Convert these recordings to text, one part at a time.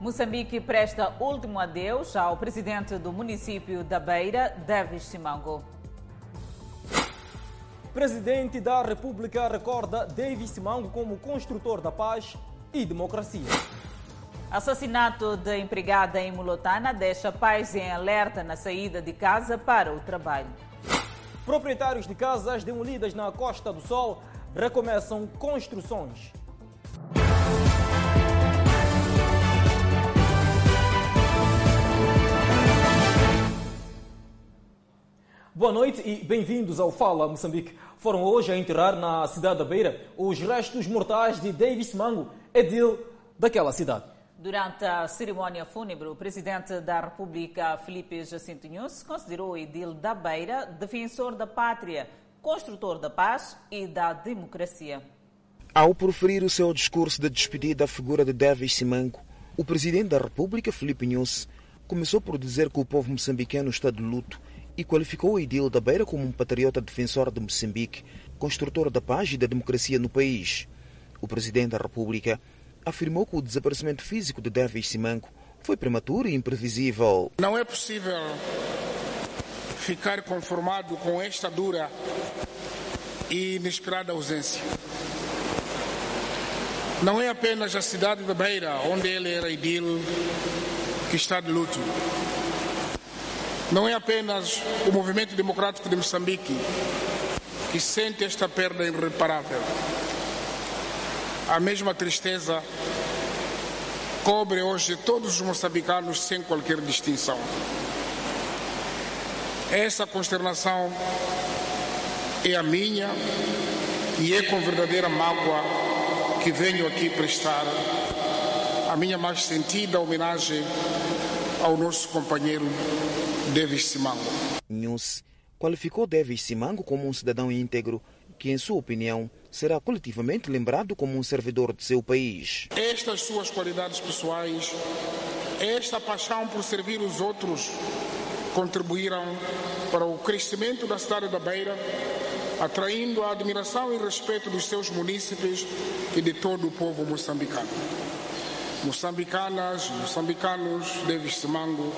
Moçambique presta último adeus ao presidente do município da Beira, Davis Simango. Presidente da República recorda Davis Simango como construtor da paz e democracia. Assassinato de empregada em Mulotana deixa pais em alerta na saída de casa para o trabalho. Proprietários de casas demolidas na Costa do Sol recomeçam construções. Boa noite e bem-vindos ao Fala Moçambique. Foram hoje a enterrar na cidade da Beira os restos mortais de Davis Mango, edil daquela cidade. Durante a cerimónia fúnebre, o presidente da República, Felipe Jacinto Nunes, considerou o edil da Beira defensor da pátria, construtor da paz e da democracia. Ao proferir o seu discurso de despedida à figura de Davis Simango, o presidente da República, Felipe Nunes, começou por dizer que o povo moçambicano está de luto e qualificou o edil da Beira como um patriota defensor de Moçambique, construtor da paz e da democracia no país. O presidente da República afirmou que o desaparecimento físico de Davis Simango foi prematuro e imprevisível. Não é possível ficar conformado com esta dura e inesperada ausência. Não é apenas a cidade da Beira, onde ele era edil, que está de luto. Não é apenas o movimento democrático de Moçambique que sente esta perda irreparável. A mesma tristeza cobre hoje todos os moçambicanos sem qualquer distinção. Essa consternação é a minha e é com verdadeira mágoa que venho aqui prestar a minha mais sentida homenagem ao nosso companheiro Davis Simango. News qualificou Davis Simango como um cidadão íntegro que, em sua opinião, será coletivamente lembrado como um servidor de seu país. Estas suas qualidades pessoais, esta paixão por servir os outros, contribuíram para o crescimento da cidade da Beira, atraindo a admiração e respeito dos seus munícipes e de todo o povo moçambicano. Moçambicanas, moçambicanos, Davis Simango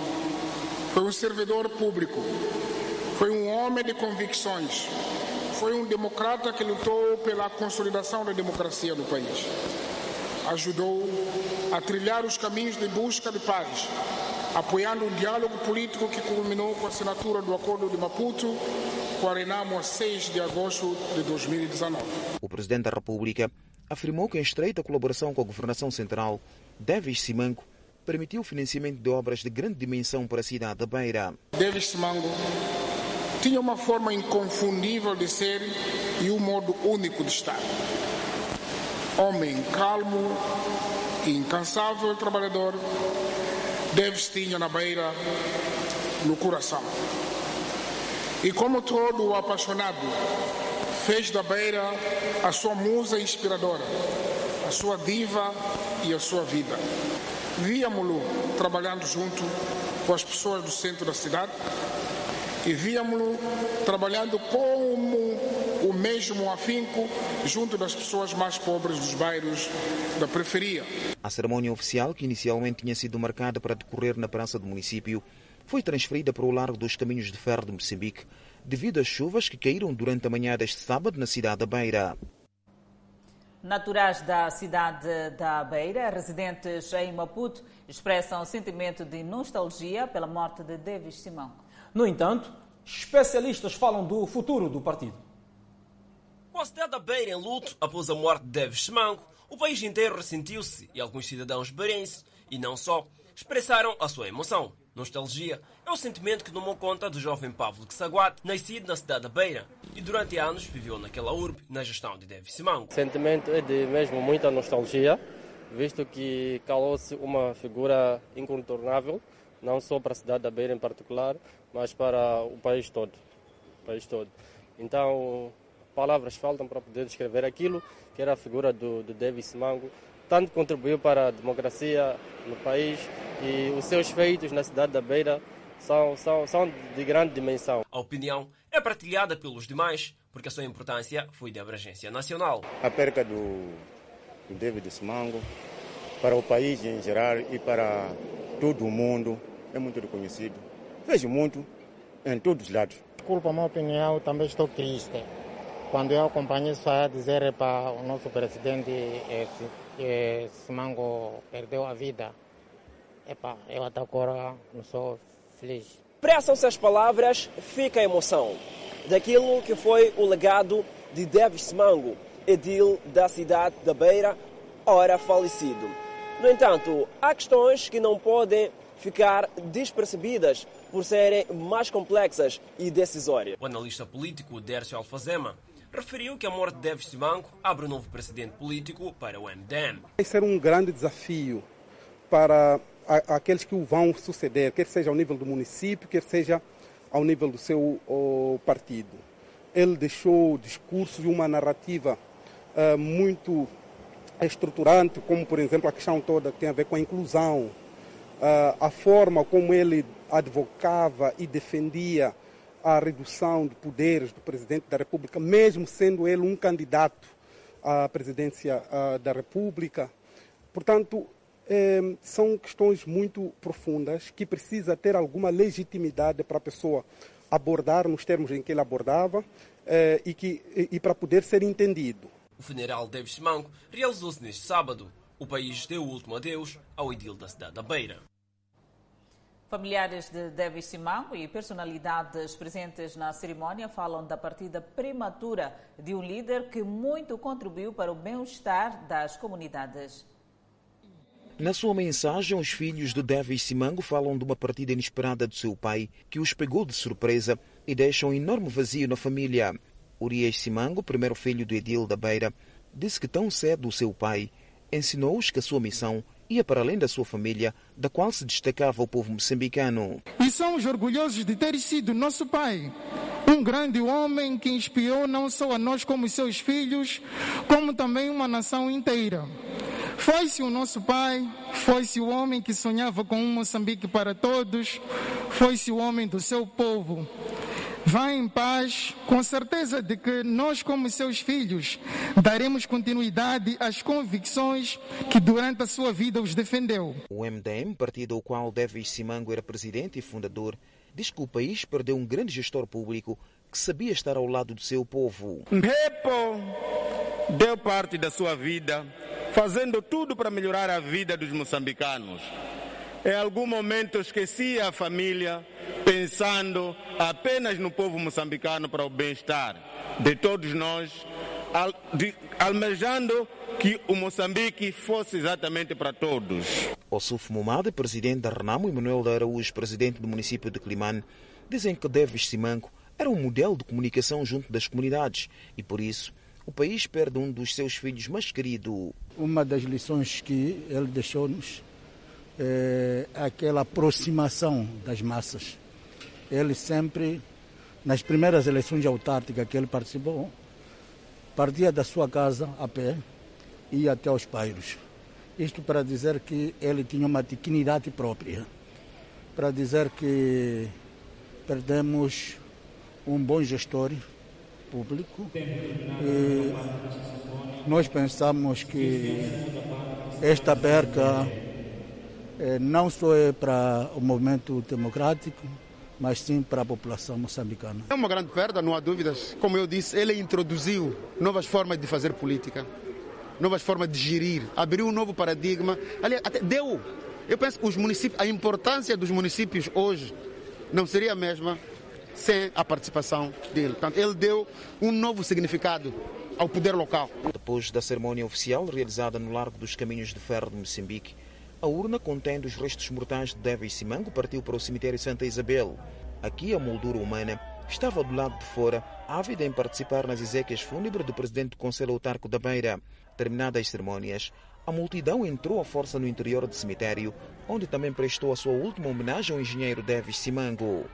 foi um servidor público, foi um homem de convicções, foi um democrata que lutou pela consolidação da democracia no país. Ajudou a trilhar os caminhos de busca de paz, apoiando o diálogo político que culminou com a assinatura do Acordo de Maputo com a a 6 de agosto de 2019. O presidente da República afirmou que, em estreita colaboração com a governação central, Davis Simango permitiu o financiamento de obras de grande dimensão para a cidade da Beira. Davis Simango tinha uma forma inconfundível de ser e um modo único de estar. Homem calmo e incansável trabalhador, Davis tinha na Beira no coração. E como todo apaixonado, fez da Beira a sua musa inspiradora, a sua diva e a sua vida. Víamos-lo trabalhando junto com as pessoas do centro da cidade e víamos-lo trabalhando como o mesmo afinco junto das pessoas mais pobres dos bairros da periferia. A cerimônia oficial, que inicialmente tinha sido marcada para decorrer na praça do município, foi transferida para o largo dos caminhos de ferro de Moçambique devido às chuvas que caíram durante a manhã deste sábado na cidade da Beira. Naturais da cidade da Beira, residentes em Maputo, expressam sentimento de nostalgia pela morte de Davis Simão. No entanto, especialistas falam do futuro do partido. Com a cidade da Beira em luto após a morte de Davis Simango, o país inteiro ressentiu-se e alguns cidadãos beirenses, e não só, expressaram a sua emoção. Nostalgia é o sentimento que tomou conta do jovem Pablo Ksaguat, nascido na cidade da Beira, e durante anos viveu naquela urbe na gestão de Davis Simango. Sentimento é de mesmo muita nostalgia, visto que calou-se uma figura incontornável, não só para a cidade da Beira em particular, mas para o país todo. O país todo. Então, palavras faltam para poder descrever aquilo que era a figura do, do Simango, tanto contribuiu para a democracia no país e os seus feitos na cidade da Beira são, são, são de grande dimensão. A opinião é partilhada pelos demais, porque a sua importância foi de abrangência nacional. A perca do, do David Simango para o país em geral e para todo o mundo, é muito reconhecido. Vejo muito em todos os lados. Desculpa a minha opinião, também estou triste. Quando eu acompanhei só a dizer para o nosso presidente que Simango perdeu a vida, Epa, eu até agora não sou feliz. Pressam-se as palavras, fica a emoção daquilo que foi o legado de Davis Simango, edil da cidade da Beira, ora falecido. No entanto, há questões que não podem ficar despercebidas por serem mais complexas e decisórias. O analista político Dércio Alfazema referiu que a morte de Davis Simango abre um novo precedente político para o MDM. Vai ser um grande desafio para aqueles que o vão suceder, quer seja ao nível do município, quer seja ao nível do seu partido. Ele deixou discursos e uma narrativa uh, muito estruturante, como por exemplo a questão toda que tem a ver com a inclusão, uh, a forma como ele advocava e defendia a redução de poderes do presidente da República, mesmo sendo ele um candidato à presidência uh, da República. Portanto, eh, são questões muito profundas que precisa ter alguma legitimidade para a pessoa abordar nos termos em que ele abordava eh, e, que, e, e para poder ser entendido. O funeral de Davis Manco realizou-se neste sábado. O país deu o último adeus ao edil da cidade da Beira. Familiares de Davis Simango e personalidades presentes na cerimónia falam da partida prematura de um líder que muito contribuiu para o bem-estar das comunidades. Na sua mensagem, os filhos de Davis Simango falam de uma partida inesperada do seu pai, que os pegou de surpresa e deixa um enorme vazio na família. Urias Simango, primeiro filho do Edil da Beira, disse que tão cedo o seu pai ensinou-os que a sua missão ia para além da sua família, da qual se destacava o povo moçambicano. E somos orgulhosos de ter sido nosso pai, um grande homem que inspirou não só a nós como seus filhos, como também uma nação inteira. Foi-se o nosso pai, foi-se o homem que sonhava com um Moçambique para todos, foi-se o homem do seu povo. Vá em paz, com certeza de que nós, como seus filhos, daremos continuidade às convicções que durante a sua vida os defendeu. O MDM, partido ao qual Davis Simango era presidente e fundador, diz que o país perdeu um grande gestor público que sabia estar ao lado do seu povo. Mpepo deu parte da sua vida fazendo tudo para melhorar a vida dos moçambicanos em algum momento esquecia a família, pensando apenas no povo moçambicano para o bem-estar de todos nós, almejando que o Moçambique fosse exatamente para todos. Osuf Mumade, presidente da Renamo, e Manuel de Araújo, presidente do município de Climane, dizem que Deves Simanco era um modelo de comunicação junto das comunidades e, por isso, o país perde um dos seus filhos mais queridos. Uma das lições que ele deixou-nos é, aquela aproximação das massas. Ele sempre, nas primeiras eleições autárquicas que ele participou, partia da sua casa a pé e ia até os bairros. Isto para dizer que ele tinha uma dignidade própria, para dizer que perdemos um bom gestor público e nós pensamos que esta perca é, não só é para o movimento democrático, mas sim para a população moçambicana. É uma grande perda, não há dúvidas. Como eu disse, ele introduziu novas formas de fazer política, novas formas de gerir, abriu um novo paradigma. Aliás, até deu. Eu penso que os municípios, a importância dos municípios hoje não seria a mesma sem a participação dele. Portanto, ele deu um novo significado ao poder local. Depois da cerimônia oficial realizada no Largo dos Caminhos de Ferro de Moçambique, a urna contendo os restos mortais de Davis Simango partiu para o cemitério Santa Isabel. Aqui a moldura humana estava do lado de fora, ávida em participar nas exéquias fúnebres do presidente do Conselho Autarco da Beira. Terminadas as cerimônias, a multidão entrou à força no interior do cemitério, onde também prestou a sua última homenagem ao engenheiro Davis Simango.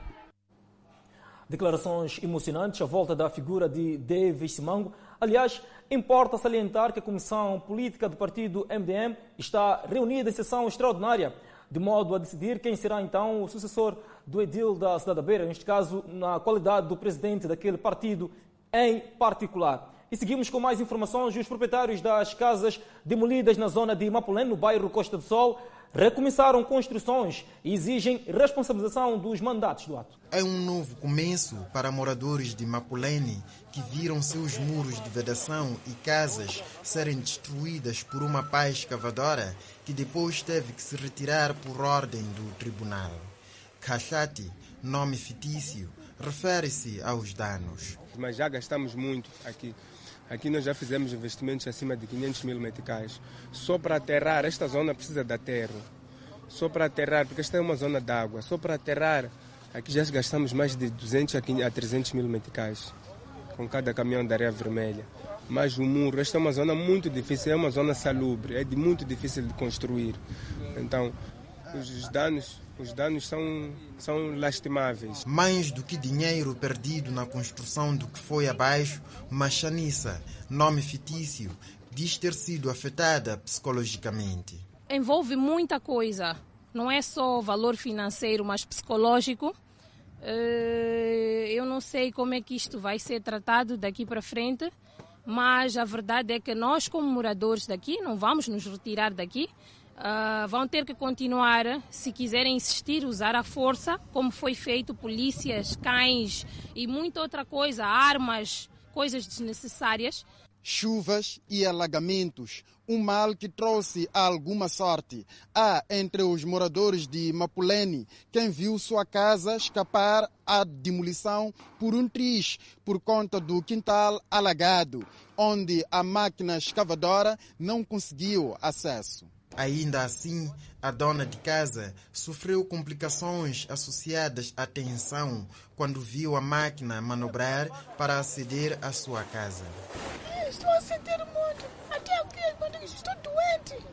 Declarações emocionantes à volta da figura de Davis Simango. Aliás, Importa salientar que a Comissão Política do Partido MDM está reunida em sessão extraordinária, de modo a decidir quem será então o sucessor do edil da cidade da Beira, neste caso na qualidade do presidente daquele partido em particular. E seguimos com mais informações. Os proprietários das casas demolidas na zona de Mapulene, no bairro Costa do Sol, recomeçaram construções e exigem responsabilização dos mandatos do ato. É um novo começo para moradores de Mapulene que viram seus muros de vedação e casas serem destruídas por uma pá escavadora que depois teve que se retirar por ordem do tribunal. Kachati, nome fictício, refere-se aos danos. Mas já gastamos muito aqui. Aqui nós já fizemos investimentos acima de 500 mil meticais. Só para aterrar, esta zona precisa de aterro. Só para aterrar, porque esta é uma zona de água. Só para aterrar, aqui já gastamos mais de 200 a 300 mil meticais com cada caminhão da areia vermelha. Mas o muro, esta é uma zona muito difícil, é uma zona salubre, é de muito difícil de construir. Então, os danos os danos são, são lastimáveis. Mais do que dinheiro perdido na construção do que foi abaixo, Machanissa, nome fictício, diz ter sido afetada psicologicamente. Envolve muita coisa, não é só valor financeiro, mas psicológico. Eh, eu não sei como é que isto vai ser tratado daqui para frente, mas a verdade é que nós, como moradores daqui, não vamos nos retirar daqui. Uh, vão ter que continuar, se quiserem insistir, usar a força, como foi feito, polícias, cães e muita outra coisa, armas, coisas desnecessárias. Chuvas e alagamentos, um mal que trouxe alguma sorte. Há entre os moradores de Mapulene quem viu sua casa escapar à demolição por um triz por conta do quintal alagado, onde a máquina escavadora não conseguiu acesso. Ainda assim, a dona de casa sofreu complicações associadas à tensão quando viu a máquina manobrar para aceder à sua casa. Estou a sentir muito. Até aqui, estou doente.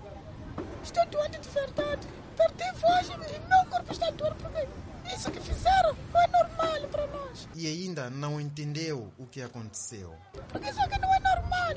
Estou doente de verdade. Perdi voz e meu corpo está doendo porque isso que fizeram não é normal para nós. E ainda não entendeu o que aconteceu. Porque isso aqui não é normal.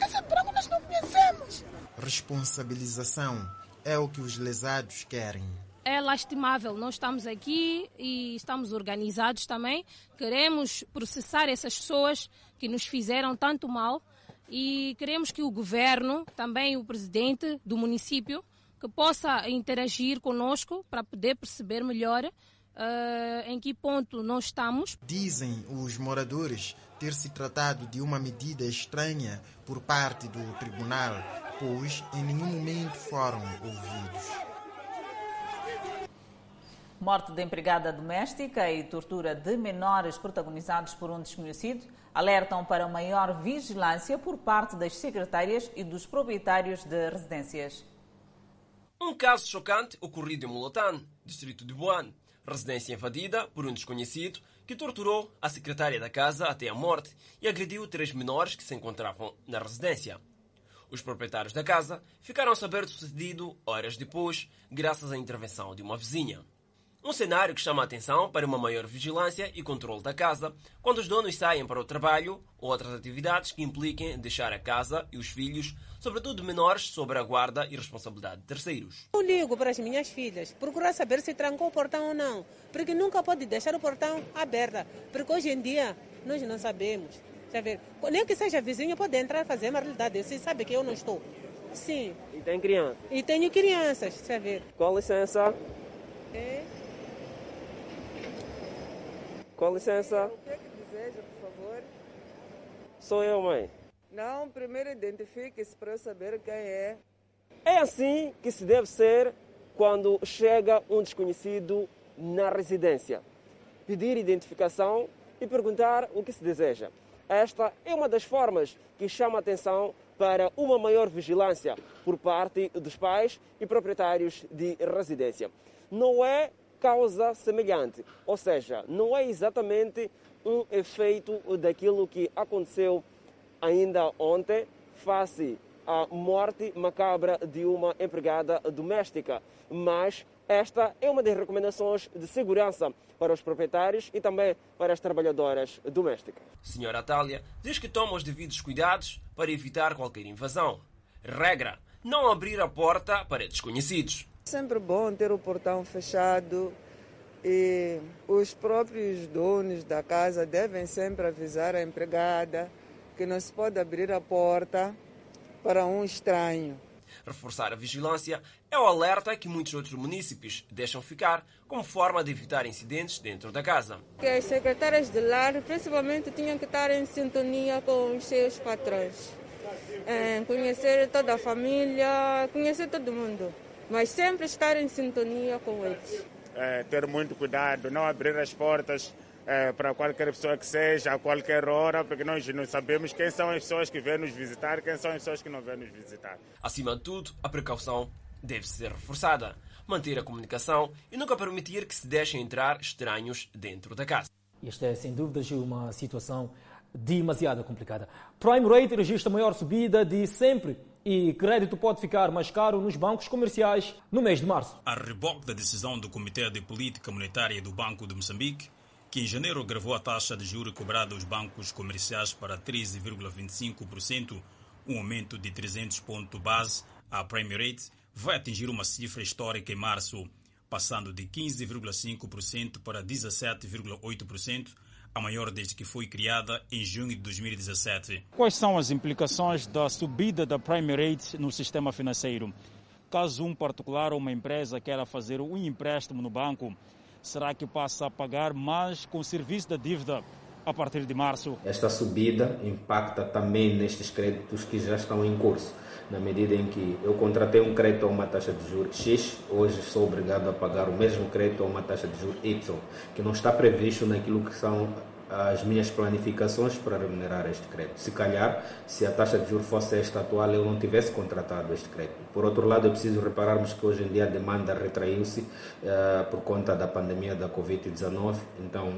Essa droga nós não conhecemos. Responsabilização é o que os lesados querem. É lastimável. Nós estamos aqui e estamos organizados também. Queremos processar essas pessoas que nos fizeram tanto mal e queremos que o governo, também o presidente do município, que possa interagir conosco para poder perceber melhor uh, em que ponto nós estamos. Dizem os moradores ter se tratado de uma medida estranha por parte do tribunal, pois em nenhum momento foram ouvidos. Morte de empregada doméstica e tortura de menores protagonizados por um desconhecido alertam para maior vigilância por parte das secretárias e dos proprietários de residências. Um caso chocante ocorrido em Mulatan, distrito de Buan, residência invadida por um desconhecido que torturou a secretária da casa até a morte e agrediu três menores que se encontravam na residência. Os proprietários da casa ficaram a saber do sucedido horas depois, graças à intervenção de uma vizinha. Um cenário que chama a atenção para uma maior vigilância e controle da casa quando os donos saem para o trabalho ou outras atividades que impliquem deixar a casa e os filhos, sobretudo menores, sob a guarda e responsabilidade de terceiros. Eu ligo para as minhas filhas, procurar saber se trancou o portão ou não, porque nunca pode deixar o portão aberto, porque hoje em dia nós não sabemos. Saber, nem que seja vizinho pode entrar e fazer uma realidade, você sabe que eu não estou. Sim. E tem criança? E tenho crianças, saber. Com licença. Com licença. O que é que deseja, por favor? Sou eu, mãe. Não, primeiro identifique-se para eu saber quem é. É assim que se deve ser quando chega um desconhecido na residência. Pedir identificação e perguntar o que se deseja. Esta é uma das formas que chama a atenção para uma maior vigilância por parte dos pais e proprietários de residência. Não é causa semelhante, ou seja, não é exatamente um efeito daquilo que aconteceu ainda ontem, face à morte macabra de uma empregada doméstica. Mas esta é uma das recomendações de segurança para os proprietários e também para as trabalhadoras domésticas. Senhora Atália diz que toma os devidos cuidados para evitar qualquer invasão. Regra: não abrir a porta para desconhecidos. Sempre bom ter o portão fechado e os próprios donos da casa devem sempre avisar a empregada que não se pode abrir a porta para um estranho. Reforçar a vigilância é o alerta que muitos outros municípios deixam ficar como forma de evitar incidentes dentro da casa. Que as secretárias de lar, principalmente, tinham que estar em sintonia com os seus patrões. É, conhecer toda a família, conhecer todo mundo, mas sempre estar em sintonia com eles. É, ter muito cuidado, não abrir as portas é, para qualquer pessoa que seja, a qualquer hora, porque nós não sabemos quem são as pessoas que vêm nos visitar, quem são as pessoas que não vêm nos visitar. Acima de tudo, a precaução deve ser reforçada. Manter a comunicação e nunca permitir que se deixem entrar estranhos dentro da casa. Esta é, sem dúvidas, uma situação demasiado complicada. Prime Rate registra a maior subida de sempre e crédito pode ficar mais caro nos bancos comerciais no mês de março. A reboque da decisão do Comitê de Política Monetária do Banco de Moçambique, que em janeiro gravou a taxa de juros cobrada aos bancos comerciais para 13,25%, um aumento de 300 pontos base, a Prime Rate vai atingir uma cifra histórica em março, passando de 15,5% para 17,8%, a maior desde que foi criada em junho de 2017. Quais são as implicações da subida da prime rate no sistema financeiro? Caso um particular ou uma empresa queira fazer um empréstimo no banco, será que passa a pagar mais com o serviço da dívida a partir de março? Esta subida impacta também nestes créditos que já estão em curso na medida em que eu contratei um crédito a uma taxa de juros X, hoje sou obrigado a pagar o mesmo crédito a uma taxa de juros Y, que não está previsto naquilo que são as minhas planificações para remunerar este crédito. Se calhar, se a taxa de juros fosse esta atual, eu não tivesse contratado este crédito. Por outro lado, é preciso repararmos que hoje em dia a demanda retraiu-se uh, por conta da pandemia da Covid-19, então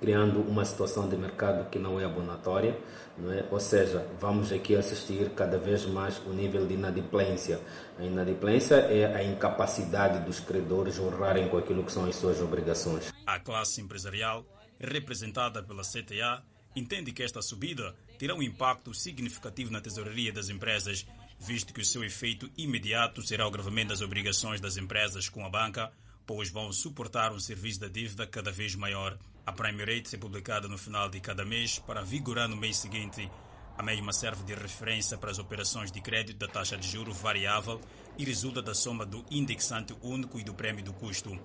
criando uma situação de mercado que não é abonatória, não é? ou seja, vamos aqui assistir cada vez mais o nível de inadimplência. A inadimplência é a incapacidade dos credores honrarem com aquilo que são as suas obrigações. A classe empresarial, representada pela CTA, entende que esta subida terá um impacto significativo na tesouraria das empresas, visto que o seu efeito imediato será o agravamento das obrigações das empresas com a banca, pois vão suportar um serviço da dívida cada vez maior. A Prime Rate é publicada no final de cada mês para vigorar no mês seguinte. A mesma serve de referência para as operações de crédito da taxa de juro variável e resulta da soma do indexante único e do prêmio do custo.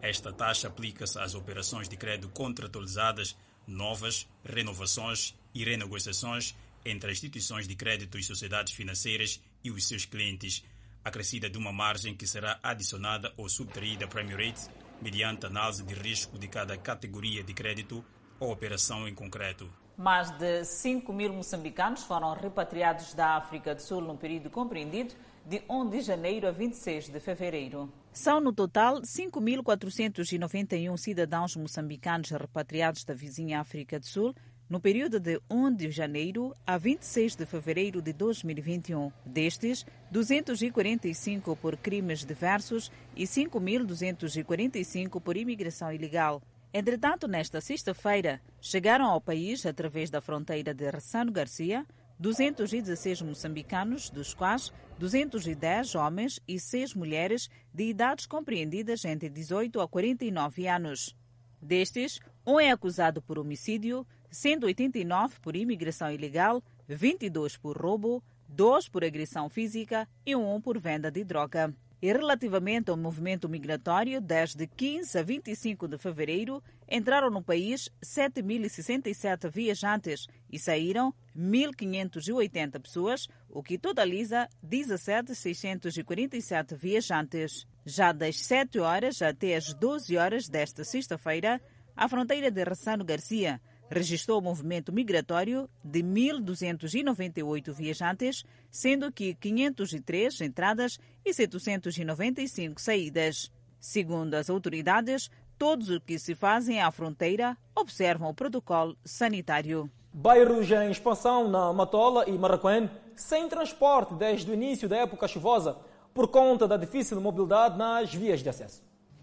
Esta taxa aplica-se às operações de crédito contratualizadas, novas, renovações e renegociações entre as instituições de crédito e sociedades financeiras e os seus clientes, acrescida de uma margem que será adicionada ou subtraída à Prime Rate mediante análise de risco de cada categoria de crédito ou operação em concreto. Mais de 5 mil moçambicanos foram repatriados da África do Sul no período compreendido de 1 de janeiro a 26 de fevereiro. São, no total, 5.491 cidadãos moçambicanos repatriados da vizinha África do Sul no período de 1 de janeiro a 26 de fevereiro de 2021. Destes, 245 por crimes diversos e 5.245 por imigração ilegal. Entretanto, nesta sexta-feira, chegaram ao país, através da fronteira de Ressano Garcia, 216 moçambicanos, dos quais 210 homens e 6 mulheres de idades compreendidas entre 18 a 49 anos. Destes, um é acusado por homicídio, 189 por imigração ilegal, 22 por roubo, 2 por agressão física e 1 por venda de droga. E relativamente ao movimento migratório, desde 15 a 25 de fevereiro, entraram no país 7.067 viajantes e saíram 1.580 pessoas, o que totaliza 17.647 viajantes. Já das 7 horas até as 12 horas desta sexta-feira, a fronteira de Ressano Garcia registrou o movimento migratório de 1.298 viajantes, sendo que 503 entradas e 795 saídas. Segundo as autoridades, todos os que se fazem à fronteira observam o protocolo sanitário. Bairros em expansão na Matola e Marraquém, sem transporte desde o início da época chuvosa, por conta da difícil mobilidade nas vias de acesso.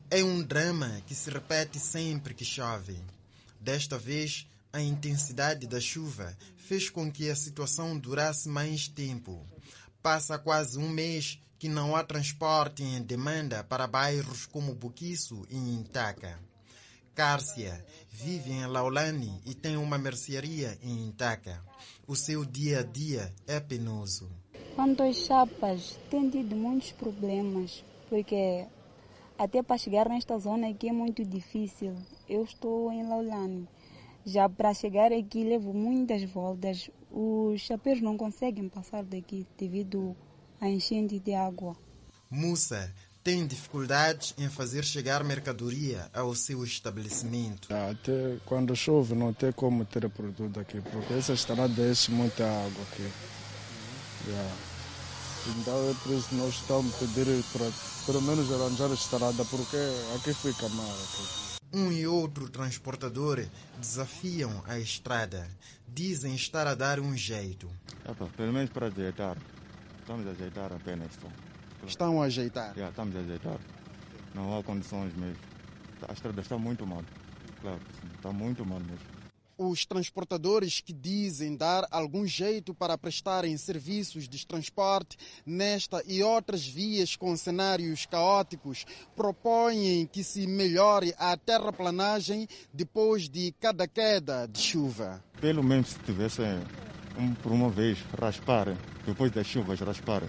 É um drama que se repete sempre que chove. Desta vez, a intensidade da chuva fez com que a situação durasse mais tempo. Passa quase um mês que não há transporte em demanda para bairros como Buquiço e Intaca. Cárcia vive em Laulani e tem uma mercearia em Intaca. O seu dia a dia é penoso. Quanto às chapas, tem tido muitos problemas, porque até para chegar nesta zona aqui é muito difícil. Eu estou em Laulani. Já para chegar aqui levo muitas voltas. Os chapéus não conseguem passar daqui devido à enchente de água. Mussa tem dificuldades em fazer chegar mercadoria ao seu estabelecimento. Até quando chove não tem como ter produto aqui, porque essa estrada deixa muita água aqui. Yeah. Então é por isso que nós estamos a pedir para pelo menos arranjar a estrada, porque aqui fica mal. Aqui. Um e outro transportador desafiam a estrada. Dizem estar a dar um jeito. Epa, pelo menos para ajeitar. Estamos a ajeitar apenas. Só. Estão a ajeitar? Yeah, estamos a ajeitar. Não há condições mesmo. A estrada está muito mal. Claro, está muito mal mesmo. Os transportadores que dizem dar algum jeito para prestarem serviços de transporte nesta e outras vias com cenários caóticos propõem que se melhore a terraplanagem depois de cada queda de chuva. Pelo menos se tivesse um, por uma vez raspar, depois das chuvas raspar.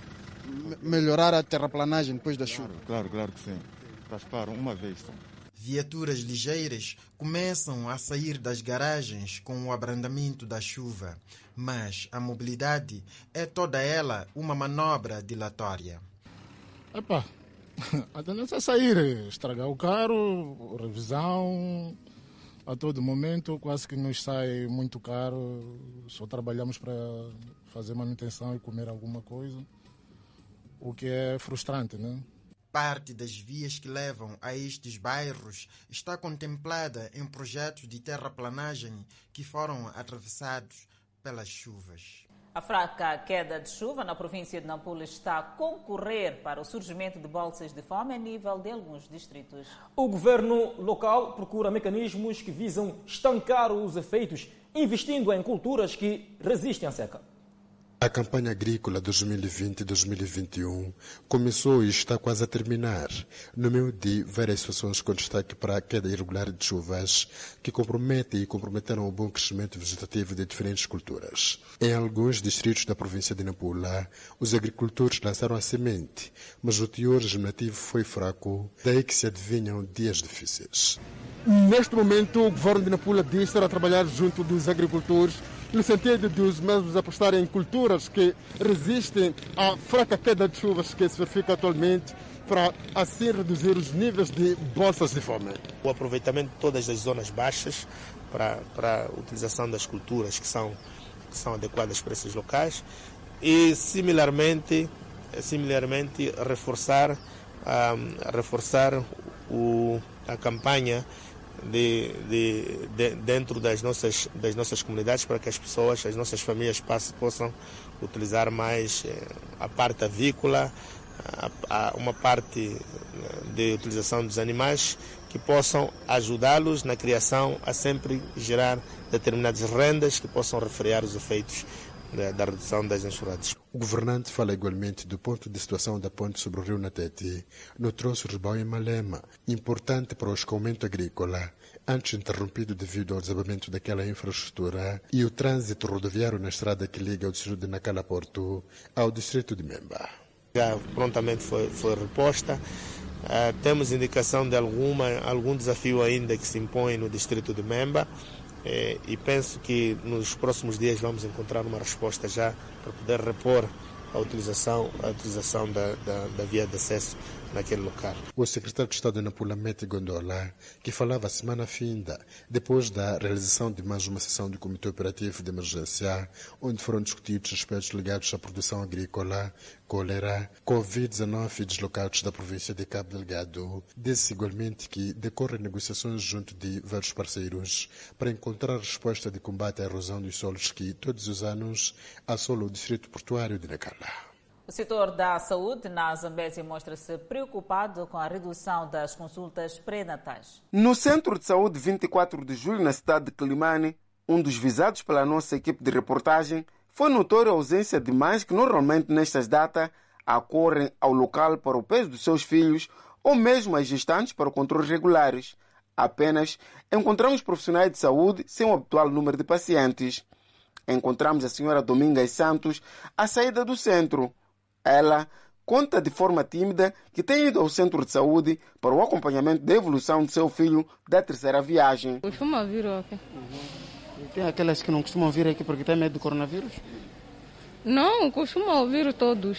melhorar a terraplanagem depois da chuva? Claro, claro que sim. Raspar uma vez só. Viaturas ligeiras começam a sair das garagens com o abrandamento da chuva, mas a mobilidade é toda ela uma manobra dilatória. Epá, a tendência é sair, estragar o carro, revisão, a todo momento quase que nos sai muito caro, só trabalhamos para fazer manutenção e comer alguma coisa, o que é frustrante, né? Parte das vias que levam a estes bairros está contemplada em projetos de terraplanagem que foram atravessados pelas chuvas. A fraca queda de chuva na província de Nampula está a concorrer para o surgimento de bolsas de fome a nível de alguns distritos. O governo local procura mecanismos que visam estancar os efeitos, investindo em culturas que resistem à seca. A campanha agrícola 2020-2021 começou e está quase a terminar, no meio de várias situações com destaque para a queda irregular de chuvas que comprometem e comprometeram o bom crescimento vegetativo de diferentes culturas. Em alguns distritos da província de Nampula, os agricultores lançaram a semente, mas o teor germinativo foi fraco, daí que se adivinham dias difíceis. Neste momento, o governo de Nampula diz estar a trabalhar junto dos agricultores no sentido de os mesmos apostarem em culturas que resistem à fraca queda de chuvas que se verifica atualmente para assim reduzir os níveis de bolsas de fome. O aproveitamento de todas as zonas baixas para, para a utilização das culturas que são, que são adequadas para esses locais e similarmente, similarmente reforçar, um, reforçar o, a campanha de, de, de, dentro das nossas, das nossas comunidades para que as pessoas, as nossas famílias possam utilizar mais eh, a parte avícola, a, a uma parte de utilização dos animais que possam ajudá-los na criação a sempre gerar determinadas rendas que possam refrear os efeitos da, da redução das enxurradas. O governante fala igualmente do ponto de situação da ponte sobre o rio Natete, no troço Ribão em Malema, importante para o escoamento agrícola, antes interrompido devido ao desabamento daquela infraestrutura e o trânsito rodoviário na estrada que liga o distrito de Nacala Porto ao distrito de Memba. Já prontamente foi, foi reposta. Uh, temos indicação de alguma, algum desafio ainda que se impõe no distrito de Memba eh, e penso que nos próximos dias vamos encontrar uma resposta já para poder repor a utilização, a utilização da, da, da via de acesso naquele local. O secretário de Estado de Nampula, Mete Gondola, que falava semana finda, depois da realização de mais uma sessão do Comitê Operativo de Emergência, onde foram discutidos aspectos ligados à produção agrícola, cólera, Covid-19 e deslocados da província de Cabo Delgado, disse igualmente que decorrem negociações junto de vários parceiros para encontrar resposta de combate à erosão dos solos que, todos os anos, assola o distrito portuário de Nacala. O setor da saúde na Zambésia mostra-se preocupado com a redução das consultas pré-natais. No Centro de Saúde 24 de Julho, na cidade de Climane, um dos visados pela nossa equipe de reportagem, foi notória a ausência de mães que normalmente nestas datas acorrem ao local para o peso dos seus filhos ou mesmo as gestantes para controles regulares. Apenas encontramos profissionais de saúde sem o habitual número de pacientes. Encontramos a senhora Domingas Santos à saída do centro. Ela conta de forma tímida que tem ido ao centro de saúde para o acompanhamento da evolução de seu filho da terceira viagem. Costuma vir aqui. E tem aquelas que não costumam vir aqui porque têm medo do coronavírus? Não, costuma ouvir todos.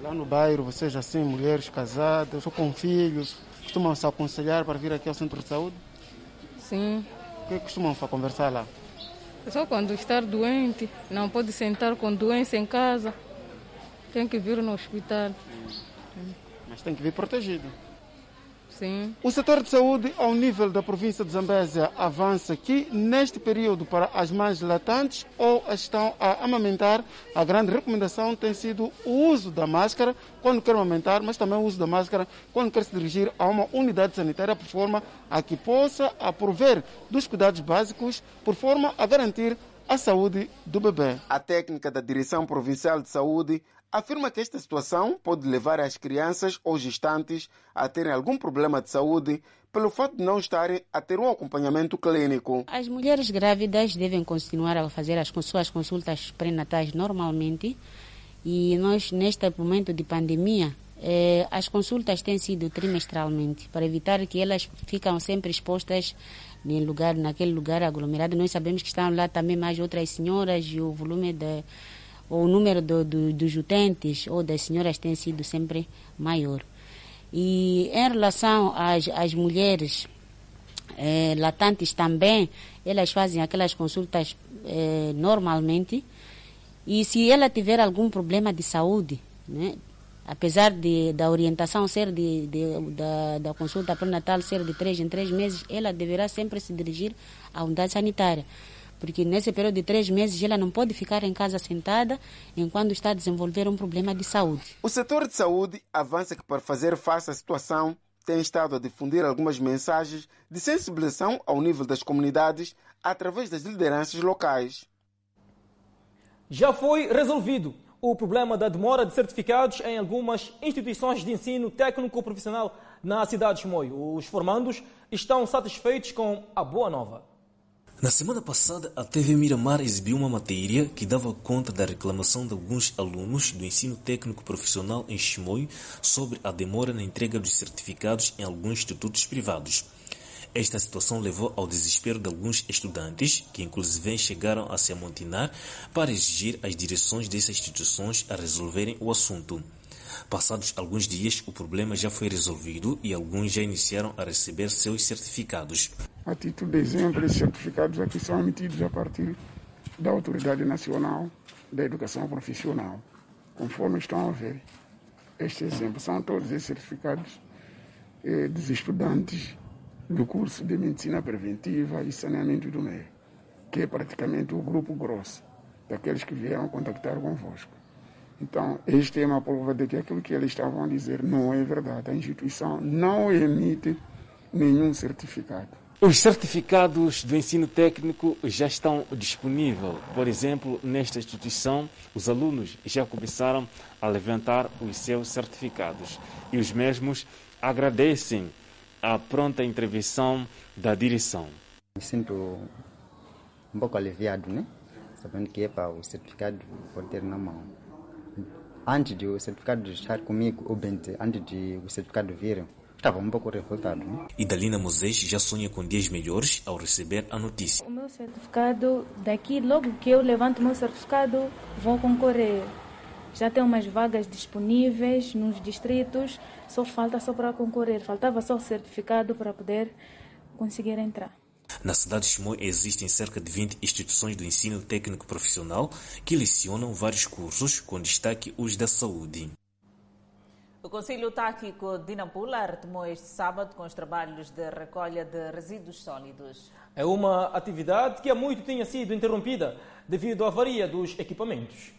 Lá no bairro, vocês assim, mulheres casadas ou com filhos, costumam se aconselhar para vir aqui ao centro de saúde? Sim. O que costumam conversar lá? Só quando estar doente, não pode sentar com doença em casa. Tem que vir no hospital. Mas tem que vir protegido. Sim. O setor de saúde, ao nível da província de Zambésia, avança que, neste período, para as mães latantes ou estão a amamentar, a grande recomendação tem sido o uso da máscara quando quer amamentar, mas também o uso da máscara quando quer se dirigir a uma unidade sanitária, por forma a que possa prover dos cuidados básicos, por forma a garantir a saúde do bebê. A técnica da Direção Provincial de Saúde afirma que esta situação pode levar as crianças ou gestantes a terem algum problema de saúde pelo fato de não estarem a ter um acompanhamento clínico. As mulheres grávidas devem continuar a fazer as suas consultas pré-natais normalmente e nós, neste momento de pandemia, eh, as consultas têm sido trimestralmente para evitar que elas ficam sempre expostas em lugar, naquele lugar aglomerado. Nós sabemos que estão lá também mais outras senhoras e o volume de o número do, do, dos utentes ou das senhoras tem sido sempre maior. E em relação às, às mulheres eh, latantes também, elas fazem aquelas consultas eh, normalmente. E se ela tiver algum problema de saúde, né, apesar de, da orientação ser de, de da, da consulta pré-natal ser de três em três meses, ela deverá sempre se dirigir à unidade sanitária porque nesse período de três meses ela não pode ficar em casa sentada enquanto está a desenvolver um problema de saúde. O setor de saúde avança que para fazer face à situação tem estado a difundir algumas mensagens de sensibilização ao nível das comunidades através das lideranças locais. Já foi resolvido o problema da demora de certificados em algumas instituições de ensino técnico profissional na cidade de Chimoio. Os formandos estão satisfeitos com a boa nova. Na semana passada, a TV Miramar exibiu uma matéria que dava conta da reclamação de alguns alunos do ensino técnico profissional em Chimoio sobre a demora na entrega dos certificados em alguns institutos privados. Esta situação levou ao desespero de alguns estudantes, que inclusive chegaram a se amontonar para exigir às direções dessas instituições a resolverem o assunto. Passados alguns dias, o problema já foi resolvido e alguns já iniciaram a receber seus certificados. A título de exemplo, esses certificados aqui são emitidos a partir da Autoridade Nacional da Educação Profissional, conforme estão a ver. Estes exemplos são todos esses certificados eh, dos estudantes do curso de Medicina Preventiva e Saneamento do Meio, que é praticamente o grupo grosso daqueles que vieram contactar convosco. Então, este é uma prova de que aquilo que eles estavam a dizer não é verdade. A instituição não emite nenhum certificado. Os certificados do ensino técnico já estão disponíveis. Por exemplo, nesta instituição, os alunos já começaram a levantar os seus certificados e os mesmos agradecem a pronta intervenção da direção. Me sinto um pouco aliviado, né? Sabendo que é para o certificado pode ter na mão antes de o certificado estar comigo, ou bem antes de o certificado vir, estava um pouco revoltado. Né? Idalina Moisés já sonha com dias melhores ao receber a notícia. O meu certificado, daqui logo que eu levanto o meu certificado, vou concorrer. Já tem umas vagas disponíveis nos distritos, só falta só para concorrer. Faltava só o certificado para poder conseguir entrar. Na cidade de Chimoio existem cerca de 20 instituições do ensino técnico profissional que lecionam vários cursos, com destaque os da saúde. O Conselho Tático de Nampula retomou este sábado com os trabalhos de recolha de resíduos sólidos. É uma atividade que há muito tinha sido interrompida devido à avaria dos equipamentos.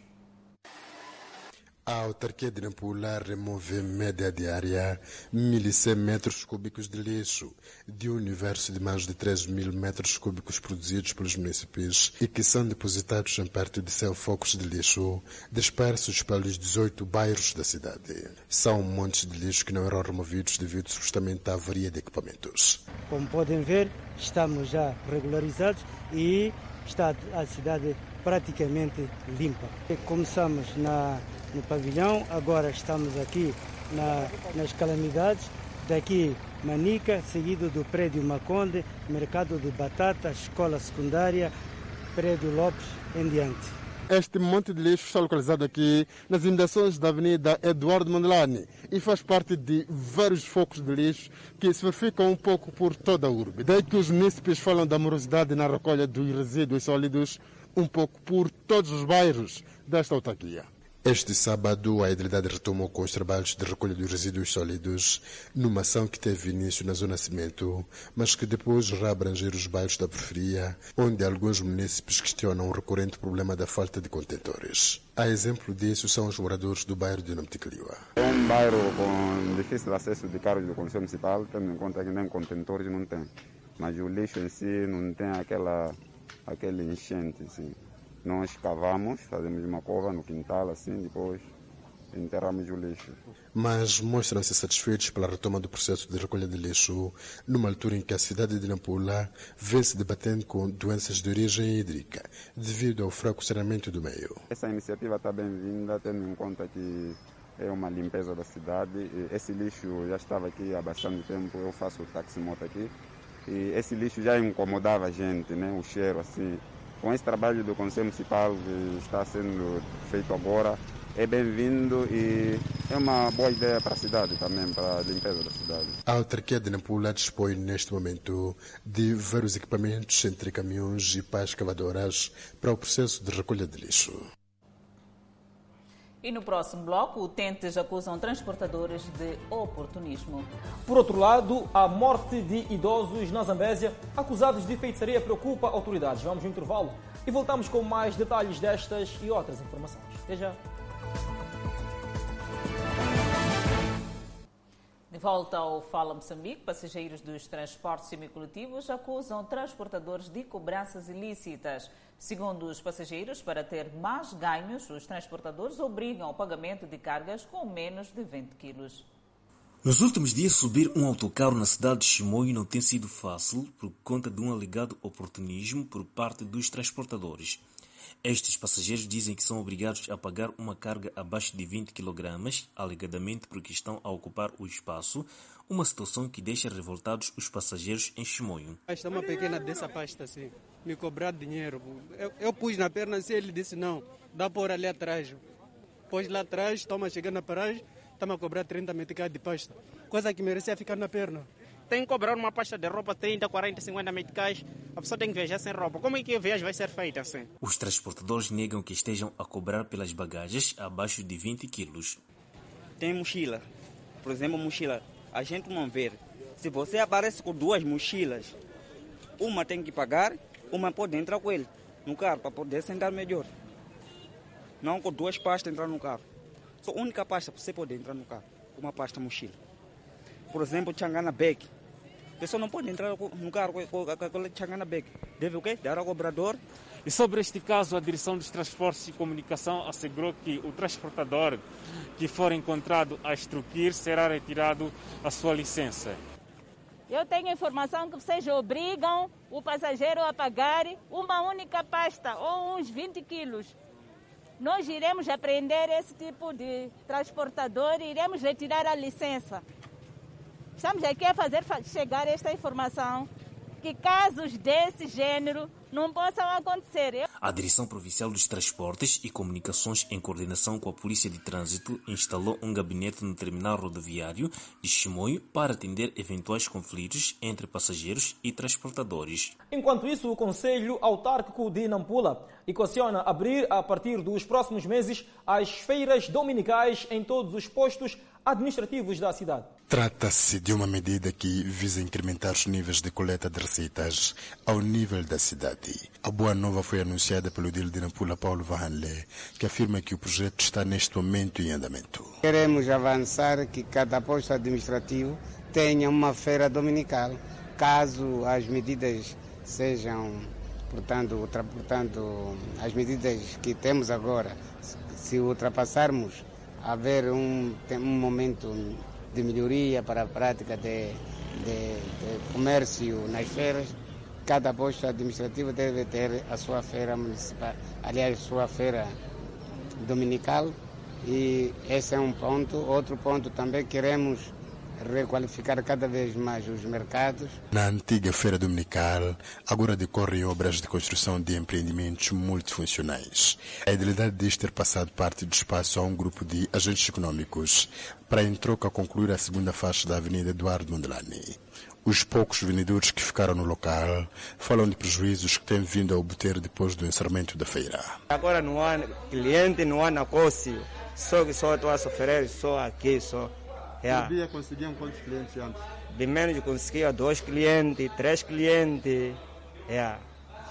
A autarquia de Nampula remove média diária 1.100 metros cúbicos de lixo de um universo de mais de 3 mil metros cúbicos produzidos pelos municípios e que são depositados em perto de 100 focos de lixo dispersos pelos 18 bairros da cidade. São montes de lixo que não eram removidos devido supostamente à avaria de equipamentos. Como podem ver, estamos já regularizados e está a cidade praticamente limpa. Começamos na no pavilhão, agora estamos aqui na, nas calamidades, daqui Manica, seguido do prédio Maconde, mercado de batata, escola secundária, prédio Lopes, em diante. Este monte de lixo está localizado aqui nas imediações da Avenida Eduardo Mondlane e faz parte de vários focos de lixo que se verificam um pouco por toda a urbe. Daí que os municípios falam da morosidade na recolha dos resíduos sólidos um pouco por todos os bairros desta autarquia. Este sábado, a Idilidade retomou com os trabalhos de recolha dos resíduos sólidos numa ação que teve início na Zona Cimento, mas que depois irá abranger os bairros da periferia, onde alguns municípios questionam o recorrente problema da falta de contentores. A exemplo disso são os moradores do bairro de Nomticliwa. É um bairro com difícil acesso de carros do Conselho Municipal, tendo em conta que nem contentores não tem. Mas o lixo em si não tem aquela, aquele enchente, assim. Nós cavamos, fazemos uma cova no quintal, assim, depois enterramos o lixo. Mas mostram-se satisfeitos pela retoma do processo de recolha de lixo, numa altura em que a cidade de Nampula vem se debatendo com doenças de origem hídrica, devido ao fraco saneamento do meio. Essa iniciativa está bem-vinda, tendo em conta que é uma limpeza da cidade. Esse lixo já estava aqui há bastante tempo, eu faço taximoto aqui, e esse lixo já incomodava a gente, né? o cheiro assim com esse trabalho do Conselho Municipal que está sendo feito agora, é bem-vindo e é uma boa ideia para a cidade também, para a limpeza da cidade. A autarquia de Nampula dispõe neste momento de vários equipamentos entre caminhões e pás cavadoras para o processo de recolha de lixo. E no próximo bloco, utentes acusam transportadores de oportunismo. Por outro lado, a morte de idosos na Zambésia acusados de feitiçaria preocupa autoridades. Vamos no intervalo e voltamos com mais detalhes destas e outras informações. Até já. Volta ao Fala Moçambique, passageiros dos transportes semicoletivos acusam transportadores de cobranças ilícitas. Segundo os passageiros, para ter mais ganhos, os transportadores obrigam ao pagamento de cargas com menos de 20 quilos. Nos últimos dias, subir um autocarro na cidade de Chimoio não tem sido fácil por conta de um alegado oportunismo por parte dos transportadores. Estes passageiros dizem que são obrigados a pagar uma carga abaixo de 20 kg, alegadamente porque estão a ocupar o espaço, uma situação que deixa revoltados os passageiros em Chimoio. Esta é uma pequena dessa pasta assim, me cobrar dinheiro. Eu, eu pus na perna assim, ele disse não, dá por ali atrás. Pôs lá atrás, toma chegando na paragem, está-me a cobrar 30 meticais de pasta. Coisa que merecia ficar na perna tem que cobrar uma pasta de roupa 30, 40, 50 meticais, a pessoa tem que viajar sem roupa. Como é que a viagem vai ser feita assim? Os transportadores negam que estejam a cobrar pelas bagagens abaixo de 20 quilos. Tem mochila. Por exemplo, mochila. A gente não vê. Se você aparece com duas mochilas, uma tem que pagar, uma pode entrar com ele no carro para poder sentar melhor. Não com duas pastas entrar no carro. Só a única pasta você pode entrar no carro, uma pasta mochila. Por exemplo, Changana Bag a pessoa não pode entrar no carro com aquele changana bag. Deve o quê? Dar ao cobrador. E sobre este caso, a Direção dos Transportes e Comunicação assegurou que o transportador que for encontrado a extruir será retirado a sua licença. Eu tenho informação que vocês obrigam o passageiro a pagar uma única pasta ou uns 20 quilos. Nós iremos apreender esse tipo de transportador e iremos retirar a licença. Estamos aqui a fazer chegar esta informação que casos desse gênero não possam acontecer. A Direção Provincial dos Transportes e Comunicações, em coordenação com a Polícia de Trânsito, instalou um gabinete no terminal rodoviário de Chimoio para atender eventuais conflitos entre passageiros e transportadores. Enquanto isso, o Conselho Autárquico de Nampula equaciona abrir, a partir dos próximos meses, as feiras dominicais em todos os postos administrativos da cidade. Trata-se de uma medida que visa incrementar os níveis de coleta de receitas ao nível da cidade. A boa nova foi anunciada pelo Dilo de Nampula Paulo Vahanle, que afirma que o projeto está neste momento em andamento. Queremos avançar que cada posto administrativo tenha uma feira dominical, caso as medidas sejam, portanto, portanto as medidas que temos agora, se ultrapassarmos haver um, um momento de melhoria para a prática de, de, de comércio nas feiras, cada posto administrativo deve ter a sua feira municipal, aliás, sua feira dominical, e esse é um ponto. Outro ponto também queremos requalificar cada vez mais os mercados. Na antiga Feira Dominical, agora decorrem obras de construção de empreendimentos multifuncionais. A idealidade diz ter passado parte do espaço a um grupo de agentes econômicos para, em troca, concluir a segunda faixa da Avenida Eduardo Mondelani. Os poucos vendedores que ficaram no local falam de prejuízos que têm vindo a obter depois do encerramento da feira. Agora não há cliente, não há negócio. Só que só estou a sofrer, só aqui, só. Yeah. No dia conseguiam quantos clientes antes? De menos conseguia dois clientes, três clientes. Yeah.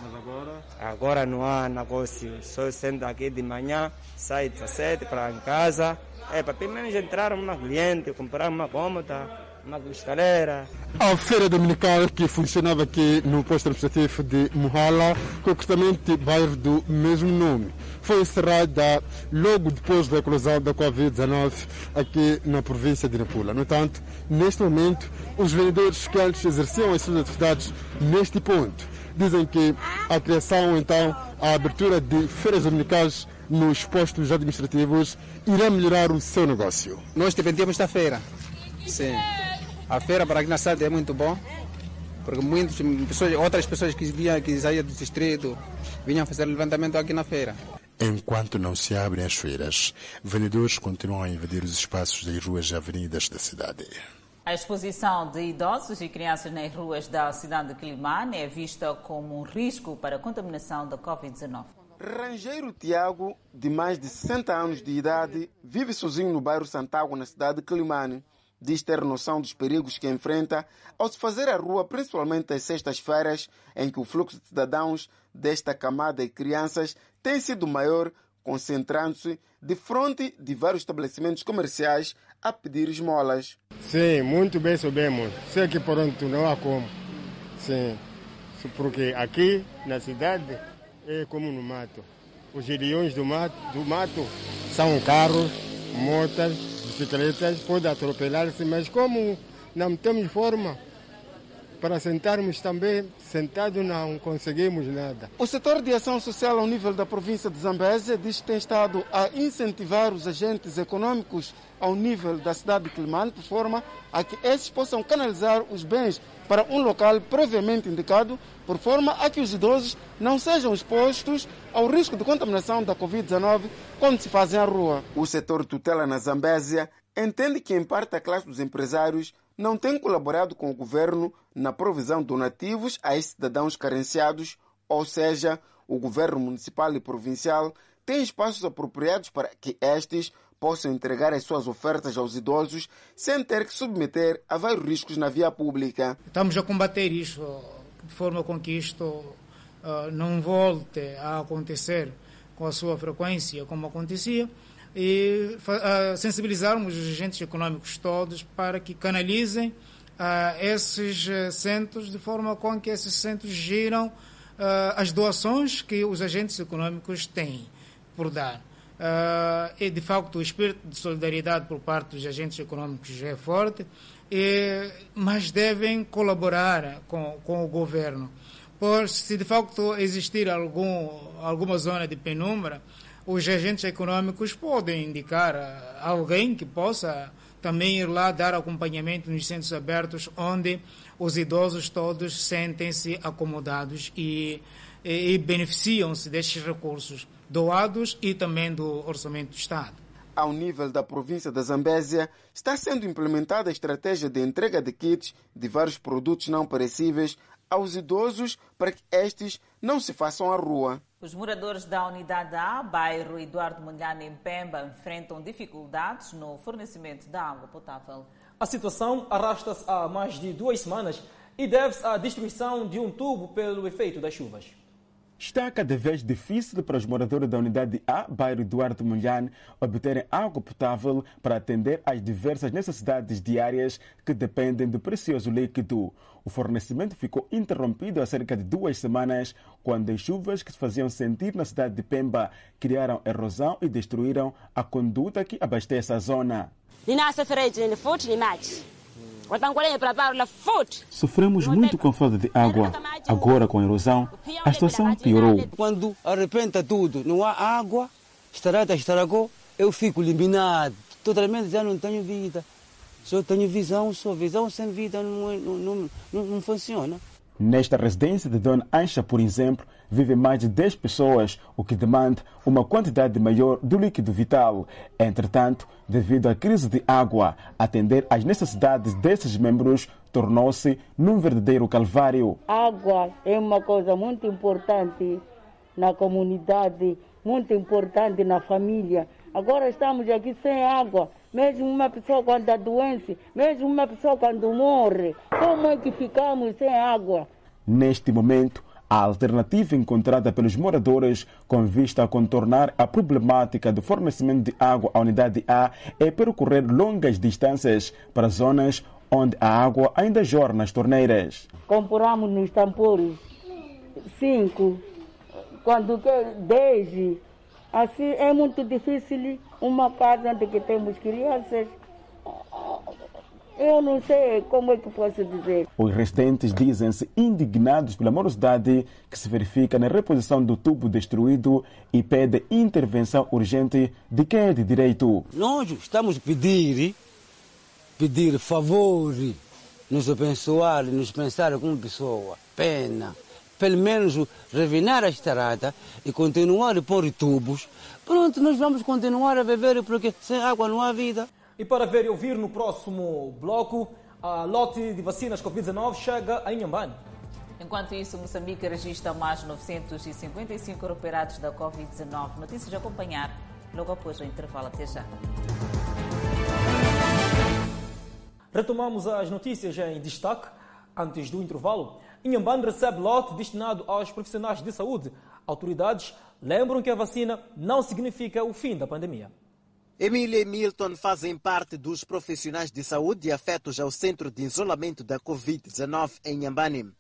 Mas agora? Agora não há negócio. Só sento aqui de manhã, sai 17 para em casa. É, para pelo menos entrar uma cliente, comprar uma cômoda, uma cristaleira. A feira dominical que funcionava aqui no posto administrativo de Muhala, concretamente bairro do mesmo nome, foi encerrada logo depois da eclosão da Covid-19 aqui na província de Nampula. No entanto, neste momento, os vendedores que antes exerciam as suas atividades neste ponto dizem que a criação, então, a abertura de feiras dominicais nos postos administrativos irá melhorar o seu negócio. Nós dependemos da feira. Sim. A feira para aqui na cidade é muito bom, porque muitas pessoas, outras pessoas que vinham, que saíam do distrito, vinham fazer levantamento aqui na feira. Enquanto não se abrem as feiras, vendedores continuam a invadir os espaços das ruas e avenidas da cidade. A exposição de idosos e crianças nas ruas da cidade de Quilimane é vista como um risco para a contaminação da Covid-19. Rangeiro Tiago, de mais de 60 anos de idade, vive sozinho no bairro Santágua, na cidade de Quilimane. Diz ter noção dos perigos que enfrenta ao se fazer à rua, principalmente às sextas-feiras, em que o fluxo de cidadãos desta camada e crianças tem sido maior, concentrando-se de frente de vários estabelecimentos comerciais a pedir esmolas. Sim, muito bem sabemos. Sei que pronto, não há como. Sim, porque aqui na cidade é como no mato. Os leões do mato, do mato são carros, motas, bicicletas, podem atropelar-se, mas como não temos forma para sentarmos também, sentado não conseguimos nada. O setor de ação social ao nível da província de Zambésia diz que tem estado a incentivar os agentes econômicos ao nível da cidade de Climane, de forma a que esses possam canalizar os bens para um local previamente indicado, por forma a que os idosos não sejam expostos ao risco de contaminação da Covid-19 quando se fazem à rua. O setor tutela na Zambésia entende que, em parte, a classe dos empresários não tem colaborado com o governo na provisão de donativos a cidadãos carenciados, ou seja, o governo municipal e provincial tem espaços apropriados para que estes possam entregar as suas ofertas aos idosos sem ter que submeter a vários riscos na via pública. Estamos a combater isto de forma com que isto uh, não volte a acontecer com a sua frequência como acontecia e uh, sensibilizarmos os agentes econômicos todos para que canalizem uh, esses centros de forma com que esses centros giram as doações que os agentes econômicos têm por dar. Uh, e de facto o espírito de solidariedade por parte dos agentes econômicos é forte, e, mas devem colaborar com, com o governo. Pois se de facto existir algum, alguma zona de penumbra, os agentes econômicos podem indicar alguém que possa também ir lá dar acompanhamento nos centros abertos, onde os idosos todos sentem-se acomodados e, e, e beneficiam-se destes recursos doados e também do orçamento do Estado. Ao nível da província da Zambésia, está sendo implementada a estratégia de entrega de kits de vários produtos não perecíveis aos idosos para que estes não se façam à rua. Os moradores da Unidade A, bairro Eduardo Mondlane, em Pemba, enfrentam dificuldades no fornecimento da água potável. A situação arrasta-se há mais de duas semanas e deve-se à destruição de um tubo pelo efeito das chuvas. Está cada vez difícil para os moradores da unidade A, bairro Eduardo Munhan, obterem água potável para atender às diversas necessidades diárias que dependem do precioso líquido. O fornecimento ficou interrompido há cerca de duas semanas, quando as chuvas que se faziam sentir na cidade de Pemba criaram erosão e destruíram a conduta que abastece a zona. Sofremos muito com falta de água. Agora, com a erosão, a situação piorou. Quando arrebenta tudo, não há água, estrada estragou, eu fico eliminado. Totalmente já não tenho vida. Só tenho visão, só visão sem vida não, não, não, não funciona. Nesta residência de Dona Ancha, por exemplo, vivem mais de 10 pessoas, o que demanda uma quantidade maior do líquido vital. Entretanto, devido à crise de água, atender às necessidades desses membros tornou-se num verdadeiro calvário. Água é uma coisa muito importante na comunidade, muito importante na família. Agora estamos aqui sem água. Mesmo uma pessoa quando doente, mesmo uma pessoa quando morre, como é que ficamos sem água? Neste momento, a alternativa encontrada pelos moradores com vista a contornar a problemática do fornecimento de água à unidade A é percorrer longas distâncias para zonas onde a água ainda jorra nas torneiras. Compramos nos tampores cinco, quando quer dez. Assim é muito difícil uma casa onde que temos crianças. Eu não sei como é que posso dizer. Os residentes dizem-se indignados pela morosidade que se verifica na reposição do tubo destruído e pedem intervenção urgente de quem é de direito. Nós estamos a pedir, pedir favor, nos abençoar, nos pensar como pessoa. Pena. Pelo menos revinar a estrada e continuar a pôr tubos. Pronto, nós vamos continuar a beber porque sem água não há vida. E para ver e ouvir no próximo bloco, a lote de vacinas Covid-19 chega a Inhambane. Enquanto isso, Moçambique registra mais 955 recuperados da Covid-19. Notícias a acompanhar logo após o intervalo. Até já. Retomamos as notícias em destaque. Antes do intervalo, Inhambane recebe lote destinado aos profissionais de saúde. Autoridades lembram que a vacina não significa o fim da pandemia. Emília e Milton fazem parte dos profissionais de saúde afetos ao centro de isolamento da Covid-19 em Nhambane.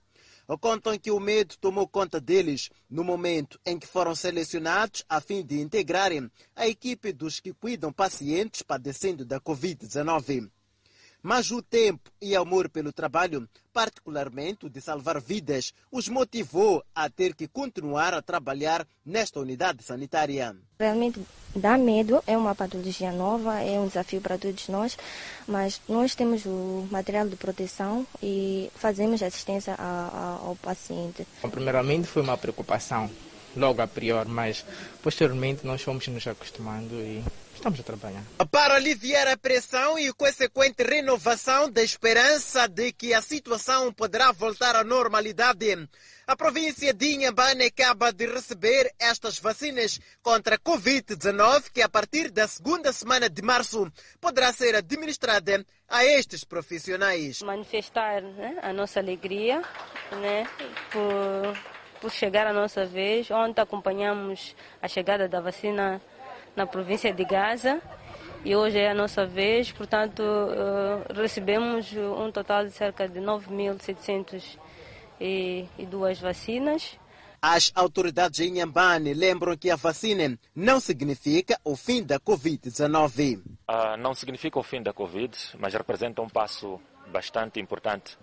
Contam que o medo tomou conta deles no momento em que foram selecionados a fim de integrarem a equipe dos que cuidam pacientes padecendo da Covid-19. Mas o tempo e amor pelo trabalho, particularmente o de salvar vidas, os motivou a ter que continuar a trabalhar nesta unidade sanitária. Realmente dá medo, é uma patologia nova, é um desafio para todos nós, mas nós temos o material de proteção e fazemos assistência ao paciente. Primeiramente foi uma preocupação, logo a prior, mas posteriormente nós fomos nos acostumando e Estamos a trabalhar. Para aliviar a pressão e consequente renovação da esperança de que a situação poderá voltar à normalidade, a província de Inhambane acaba de receber estas vacinas contra a Covid-19 que a partir da segunda semana de março poderá ser administrada a estes profissionais. Manifestar né, a nossa alegria né, por, por chegar a nossa vez. Ontem acompanhamos a chegada da vacina na província de Gaza e hoje é a nossa vez, portanto, recebemos um total de cerca de 9.702 vacinas. As autoridades em Nhambane lembram que a vacina não significa o fim da Covid-19. Uh, não significa o fim da Covid, mas representa um passo bastante importante,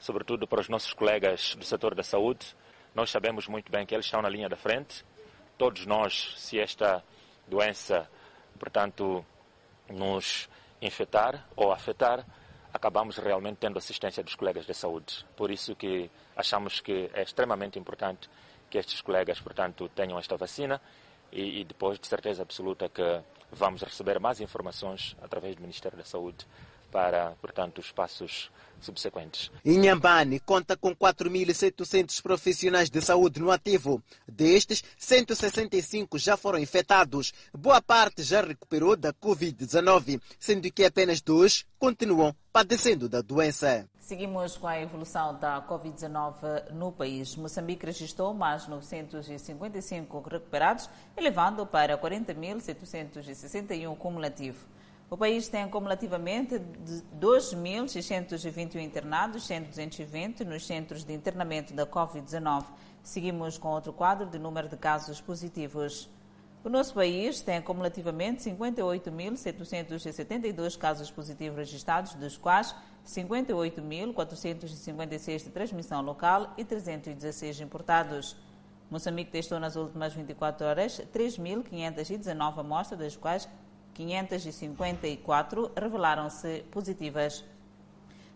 sobretudo para os nossos colegas do setor da saúde. Nós sabemos muito bem que eles estão na linha da frente. Todos nós, se esta doença, portanto, nos infectar ou afetar, acabamos realmente tendo assistência dos colegas de saúde. Por isso que achamos que é extremamente importante que estes colegas, portanto, tenham esta vacina e, e depois, de certeza absoluta, que vamos receber mais informações através do Ministério da Saúde para, portanto, os passos subsequentes. Inhambane conta com 4.700 profissionais de saúde no ativo. Destes, 165 já foram infectados. Boa parte já recuperou da Covid-19, sendo que apenas dois continuam padecendo da doença. Seguimos com a evolução da Covid-19 no país. Moçambique registrou mais 955 recuperados, elevando para 40.761 cumulativo. O país tem cumulativamente 2.621 internados, sendo 220 nos centros de internamento da Covid-19. Seguimos com outro quadro de número de casos positivos. O nosso país tem cumulativamente 58.772 casos positivos registrados, dos quais 58.456 de transmissão local e 316 importados. Moçambique testou nas últimas 24 horas 3.519 amostras, das quais 554 revelaram-se positivas.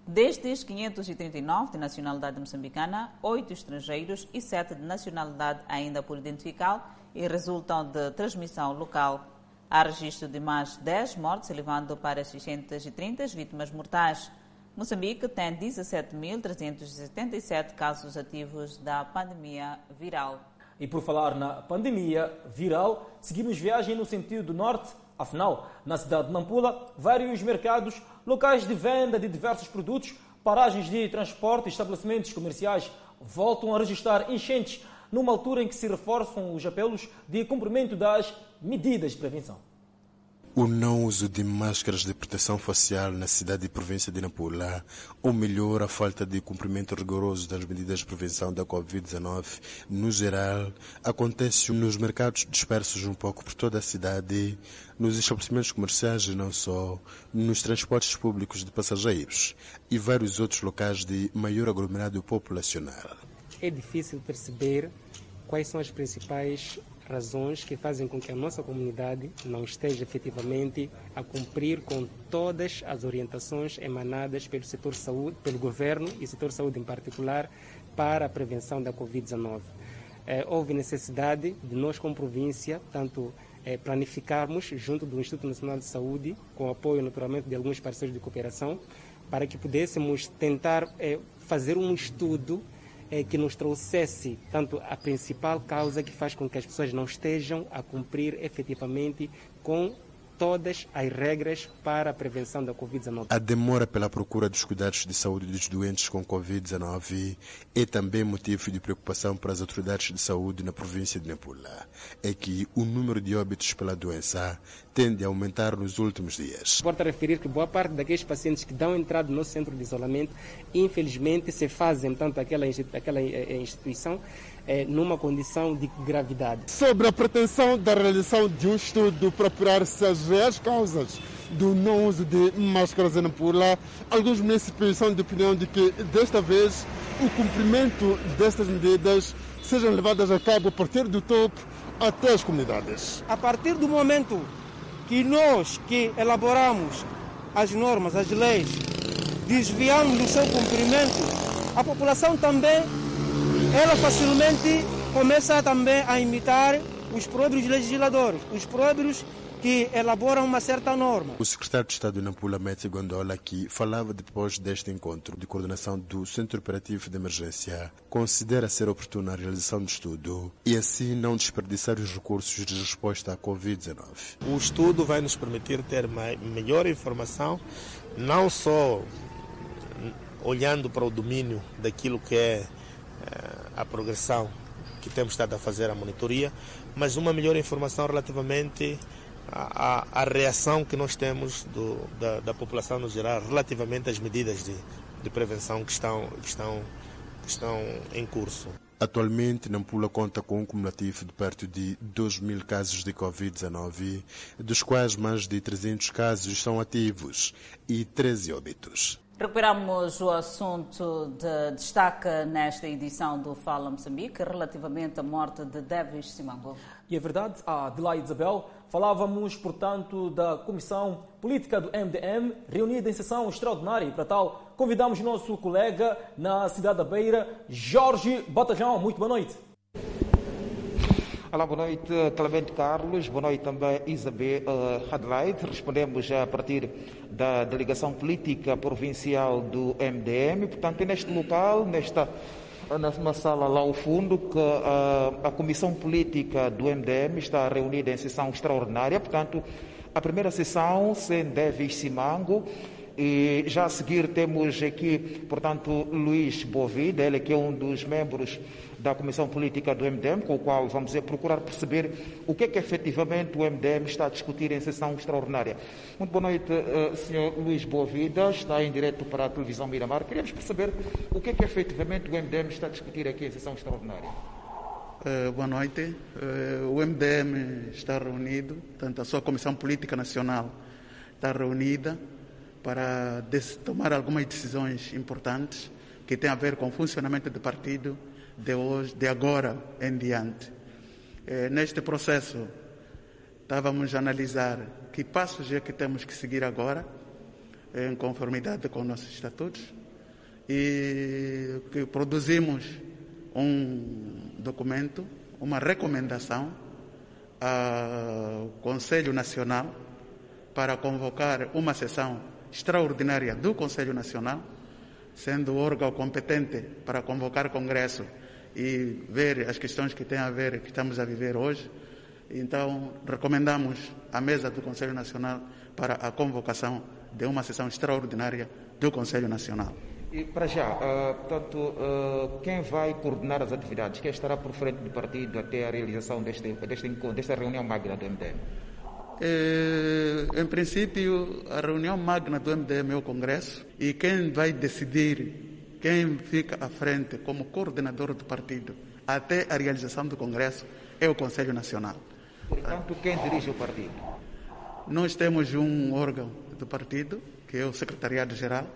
Destes 539 de nacionalidade moçambicana, 8 estrangeiros e 7 de nacionalidade ainda por identificar e resultam de transmissão local. Há registro de mais 10 mortes, elevando para 630 vítimas mortais. Moçambique tem 17.377 casos ativos da pandemia viral. E por falar na pandemia viral, seguimos viagem no sentido do norte Afinal, na cidade de Nampula, vários mercados, locais de venda de diversos produtos, paragens de transporte e estabelecimentos comerciais voltam a registrar enchentes numa altura em que se reforçam os apelos de cumprimento das medidas de prevenção. O não uso de máscaras de proteção facial na cidade e província de Nampula, ou melhor, a falta de cumprimento rigoroso das medidas de prevenção da Covid-19, no geral, acontece nos mercados dispersos um pouco por toda a cidade, nos estabelecimentos comerciais e não só, nos transportes públicos de passageiros e vários outros locais de maior aglomerado populacional. É difícil perceber quais são as principais razões que fazem com que a nossa comunidade não esteja efetivamente a cumprir com todas as orientações emanadas pelo setor saúde, pelo governo e setor saúde em particular, para a prevenção da Covid-19. Eh, houve necessidade de nós, como província, tanto eh, planificarmos junto do Instituto Nacional de Saúde, com o apoio naturalmente de alguns parceiros de cooperação, para que pudéssemos tentar eh, fazer um estudo é, que nos trouxesse tanto a principal causa que faz com que as pessoas não estejam a cumprir efetivamente com todas as regras para a prevenção da Covid-19. A demora pela procura dos cuidados de saúde dos doentes com Covid-19 é também motivo de preocupação para as autoridades de saúde na província de Nampula. É que o número de óbitos pela doença tende a aumentar nos últimos dias. Importa referir que boa parte daqueles pacientes que dão entrada no centro de isolamento, infelizmente, se fazem tanto aquela, aquela eh, instituição é, numa condição de gravidade. Sobre a pretensão da realização de um estudo para apurar-se as reais causas do não uso de máscaras em Nampula, alguns municípios são de opinião de que, desta vez, o cumprimento destas medidas sejam levadas a cabo a partir do topo até as comunidades. A partir do momento que nós que elaboramos as normas, as leis, desviamos do seu cumprimento, a população também ela facilmente começa também a imitar os próprios legisladores, os próprios que elaboram uma certa norma. O secretário de Estado de Nampula, Mete Gondola, que falava depois deste encontro de coordenação do Centro Operativo de Emergência, considera ser oportuna a realização do estudo e assim não desperdiçar os recursos de resposta à Covid-19. O estudo vai nos permitir ter melhor informação, não só olhando para o domínio daquilo que é a progressão que temos estado a fazer a monitoria, mas uma melhor informação relativamente à, à, à reação que nós temos do, da, da, população no geral relativamente às medidas de, de prevenção que estão, que, estão, que estão em curso. Atualmente, Nampula conta com um cumulativo de perto de 2 mil casos de Covid-19, dos quais mais de 300 casos são ativos e 13 óbitos. Recuperamos o assunto de destaque nesta edição do Fala Moçambique relativamente à morte de Davis Simango. E é verdade, Adelaide Isabel, falávamos, portanto, da Comissão Política do MDM, reunida em sessão extraordinária. E para tal, convidamos o nosso colega na cidade da Beira, Jorge Batajão. Muito boa noite. Olá, boa noite, Clemente Carlos. Boa noite também, Isabel uh, Adelaide. Respondemos a partir da delegação política provincial do MDM. Portanto, é neste local, nesta numa sala lá ao fundo, que uh, a comissão política do MDM está reunida em sessão extraordinária. Portanto, a primeira sessão, sem Davis Simango, e já a seguir temos aqui, portanto, Luís Bovida, ele que é um dos membros da Comissão Política do MDM, com o qual vamos procurar perceber o que é que efetivamente o MDM está a discutir em sessão extraordinária. Muito boa noite, uh, Sr. Luís Boavida, está em direto para a televisão Miramar. Queríamos perceber o que é que efetivamente o MDM está a discutir aqui em sessão extraordinária. Uh, boa noite. Uh, o MDM está reunido, tanto a sua Comissão Política Nacional está reunida para tomar algumas decisões importantes que têm a ver com o funcionamento do partido de hoje, de agora em diante. É, neste processo, estávamos a analisar que passos é que temos que seguir agora, em conformidade com nossos estatutos, e que produzimos um documento, uma recomendação ao Conselho Nacional para convocar uma sessão extraordinária do Conselho Nacional, sendo o órgão competente para convocar Congresso e ver as questões que têm a ver, que estamos a viver hoje. Então, recomendamos à mesa do Conselho Nacional para a convocação de uma sessão extraordinária do Conselho Nacional. E para já, uh, portanto, uh, quem vai coordenar as atividades? Quem estará por frente do partido até a realização deste, deste encontro, desta reunião magna do MDM? Eh, em princípio, a reunião magna do MDM é o Congresso e quem vai decidir quem fica à frente como coordenador do partido até a realização do Congresso é o Conselho Nacional. Portanto, quem dirige o partido? Nós temos um órgão do partido, que é o Secretariado-Geral,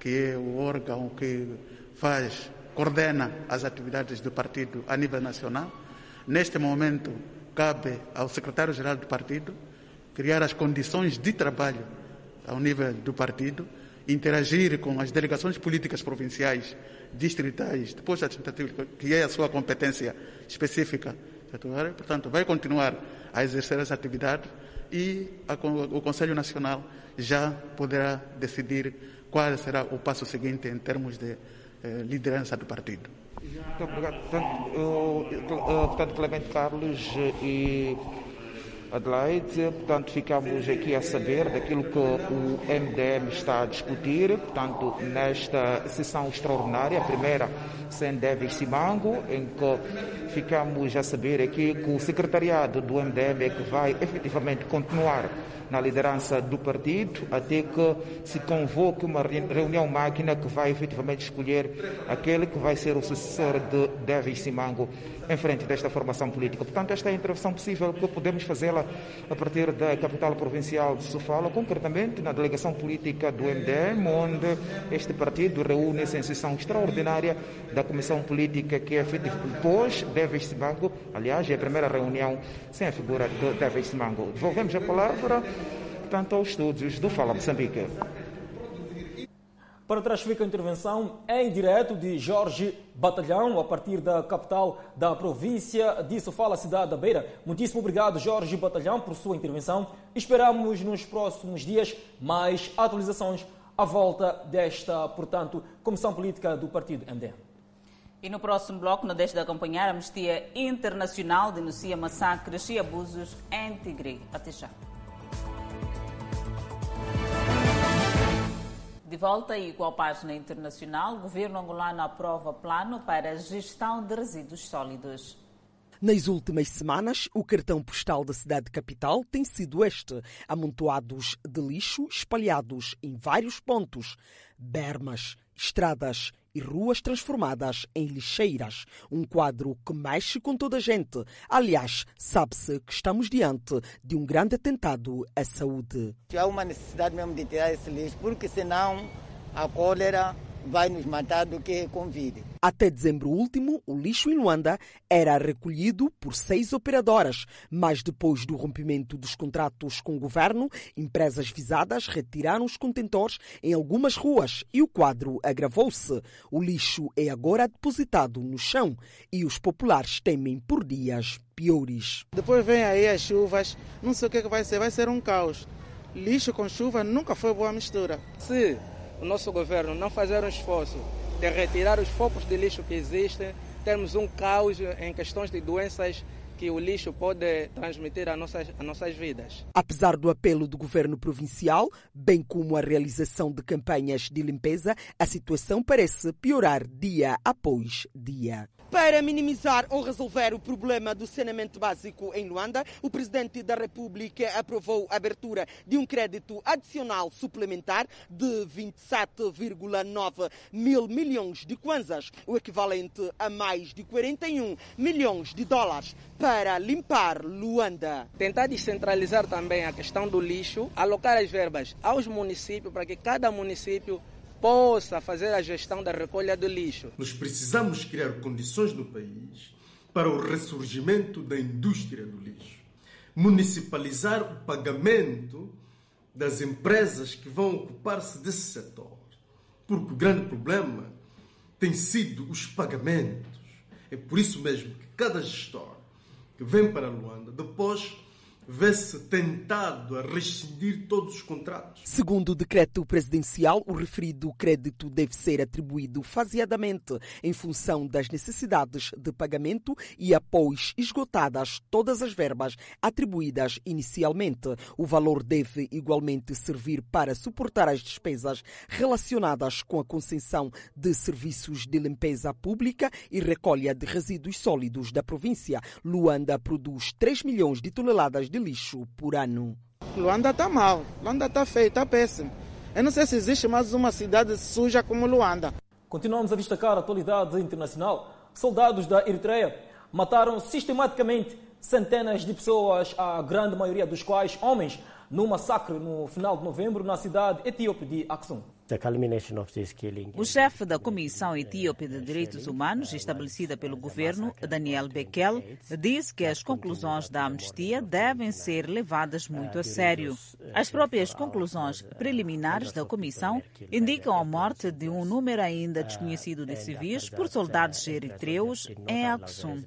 que é o órgão que faz, coordena as atividades do partido a nível nacional. Neste momento, cabe ao secretário-geral do partido criar as condições de trabalho ao nível do partido interagir com as delegações políticas provinciais, distritais, depois da que é a sua competência específica. Portanto, vai continuar a exercer essa atividade e a, o Conselho Nacional já poderá decidir qual será o passo seguinte em termos de eh, liderança do partido. Muito obrigado. Portanto, uh, portanto Clemente Carlos e Adelaide. Portanto, ficamos aqui a saber daquilo que o MDM está a discutir, portanto, nesta sessão extraordinária, a primeira sem Davis Simango, em que ficamos a saber aqui que o secretariado do MDM é que vai efetivamente continuar na liderança do partido até que se convoque uma reunião máquina que vai efetivamente escolher aquele que vai ser o sucessor de Davis Simango em frente desta formação política. Portanto, esta é a intervenção possível que podemos fazê-la a partir da capital provincial de Sofala, concretamente na delegação política do MDM, onde este partido reúne-se em sessão extraordinária da comissão política que é feita depois Davis Simango. Aliás, é a primeira reunião sem a figura de Davis Simango. Devolvemos a palavra portanto, aos estúdios do Fala Moçambique. Para trás fica a intervenção em direto de Jorge Batalhão, a partir da capital da província de Sofala, cidade da Beira. Muitíssimo obrigado, Jorge Batalhão, por sua intervenção. Esperamos nos próximos dias mais atualizações à volta desta, portanto, Comissão Política do Partido MDM. E no próximo bloco, não deixe de acompanhar, a Amnistia Internacional denuncia massacres e abusos em Tigre. Até já. De volta com a página internacional, o governo angolano aprova plano para gestão de resíduos sólidos. Nas últimas semanas, o cartão postal da cidade capital tem sido este: amontoados de lixo espalhados em vários pontos, bermas, estradas e ruas transformadas em lixeiras. Um quadro que mexe com toda a gente. Aliás, sabe-se que estamos diante de um grande atentado à saúde. Há uma necessidade mesmo de tirar esse lixo, porque senão a cólera vai nos matar do que Covid. Até dezembro último, o lixo em Luanda era recolhido por seis operadoras, mas depois do rompimento dos contratos com o governo, empresas visadas retiraram os contentores em algumas ruas e o quadro agravou-se. O lixo é agora depositado no chão e os populares temem por dias piores. Depois vem aí as chuvas, não sei o que, é que vai ser, vai ser um caos. Lixo com chuva nunca foi boa mistura. Se o nosso governo não fazer um esforço de retirar os focos de lixo que existem, termos um caos em questões de doenças que o lixo pode transmitir às nossas, às nossas vidas. Apesar do apelo do governo provincial, bem como a realização de campanhas de limpeza, a situação parece piorar dia após dia. Para minimizar ou resolver o problema do saneamento básico em Luanda, o presidente da República aprovou a abertura de um crédito adicional suplementar de 27,9 mil milhões de kwanzas, o equivalente a mais de 41 milhões de dólares, para limpar Luanda. Tentar descentralizar também a questão do lixo, alocar as verbas aos municípios para que cada município possa fazer a gestão da recolha do lixo. Nós precisamos criar condições no país para o ressurgimento da indústria do lixo. Municipalizar o pagamento das empresas que vão ocupar-se desse setor. Porque o grande problema tem sido os pagamentos. É por isso mesmo que cada gestor que vem para Luanda depois vê-se tentado a rescindir todos os contratos. Segundo o decreto presidencial, o referido crédito deve ser atribuído faseadamente em função das necessidades de pagamento e após esgotadas todas as verbas atribuídas inicialmente. O valor deve igualmente servir para suportar as despesas relacionadas com a concessão de serviços de limpeza pública e recolha de resíduos sólidos da província. Luanda produz 3 milhões de toneladas de lixo por ano. Luanda está mal, Luanda está feio, está péssimo. Eu não sei se existe mais uma cidade suja como Luanda. Continuamos a destacar a atualidade internacional. Soldados da Eritreia mataram sistematicamente centenas de pessoas, a grande maioria dos quais homens, num massacre no final de novembro na cidade etíope de Aksum. O chefe da Comissão Etíope de Direitos Humanos, estabelecida pelo governo, Daniel Bekel, disse que as conclusões da amnistia devem ser levadas muito a sério. As próprias conclusões preliminares da comissão indicam a morte de um número ainda desconhecido de civis por soldados eritreus em Aksum.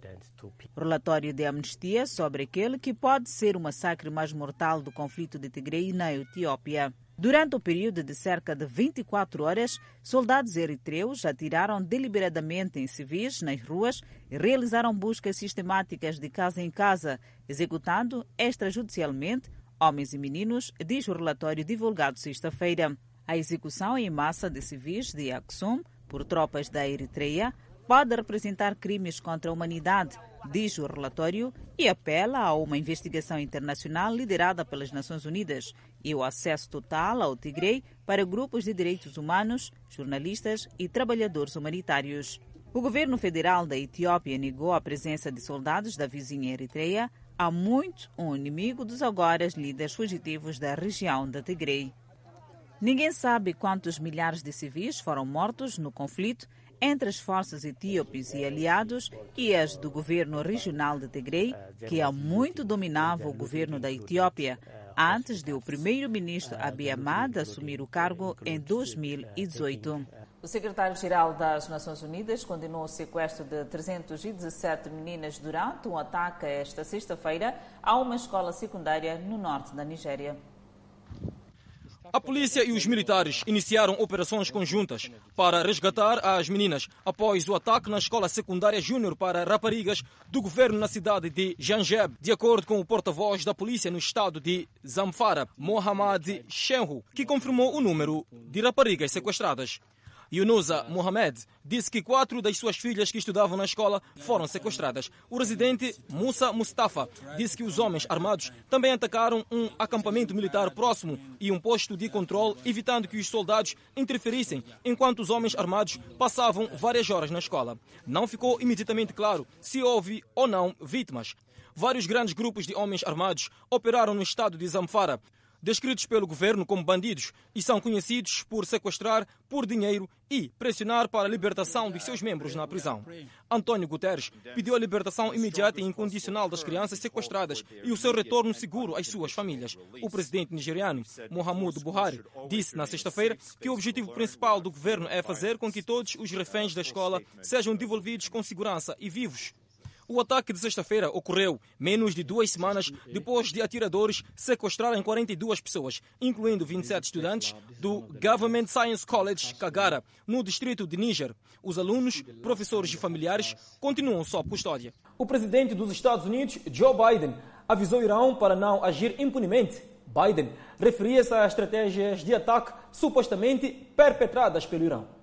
Relatório de amnistia sobre aquele que pode ser o massacre mais mortal do conflito de Tigre na Etiópia. Durante o período de cerca de 24 horas, soldados eritreus atiraram deliberadamente em civis nas ruas e realizaram buscas sistemáticas de casa em casa, executando extrajudicialmente homens e meninos, diz o relatório divulgado sexta-feira. A execução em massa de civis de Aksum por tropas da Eritreia pode representar crimes contra a humanidade, diz o relatório, e apela a uma investigação internacional liderada pelas Nações Unidas e o acesso total ao Tigre para grupos de direitos humanos, jornalistas e trabalhadores humanitários. O governo federal da Etiópia negou a presença de soldados da vizinha Eritreia, há muito um inimigo dos agora líderes fugitivos da região da Tigre. Ninguém sabe quantos milhares de civis foram mortos no conflito entre as forças etíopes e aliados e as do governo regional de Tigray, que há muito dominava o governo da Etiópia, antes de o primeiro-ministro Abiy Ahmed assumir o cargo em 2018. O secretário-geral das Nações Unidas condenou o sequestro de 317 meninas durante um ataque esta sexta-feira a uma escola secundária no norte da Nigéria. A polícia e os militares iniciaram operações conjuntas para resgatar as meninas após o ataque na escola secundária júnior para raparigas do governo na cidade de Janjeb. De acordo com o porta-voz da polícia no estado de Zamfara, Mohamed Shenhu, que confirmou o número de raparigas sequestradas. Yunusa Mohamed disse que quatro das suas filhas que estudavam na escola foram sequestradas. O residente Musa Mustafa disse que os homens armados também atacaram um acampamento militar próximo e um posto de controle, evitando que os soldados interferissem enquanto os homens armados passavam várias horas na escola. Não ficou imediatamente claro se houve ou não vítimas. Vários grandes grupos de homens armados operaram no estado de Zamfara descritos pelo governo como bandidos e são conhecidos por sequestrar por dinheiro e pressionar para a libertação de seus membros na prisão. António Guterres pediu a libertação imediata e incondicional das crianças sequestradas e o seu retorno seguro às suas famílias. O presidente nigeriano, Muhammadu Buhari, disse na sexta-feira que o objetivo principal do governo é fazer com que todos os reféns da escola sejam devolvidos com segurança e vivos. O ataque de sexta-feira ocorreu menos de duas semanas depois de atiradores sequestrarem 42 pessoas, incluindo 27 estudantes do Government Science College Kagara, no distrito de Níger. Os alunos, professores e familiares continuam sob custódia. O presidente dos Estados Unidos, Joe Biden, avisou o Irão para não agir impunemente. Biden referia-se a estratégias de ataque supostamente perpetradas pelo Irão.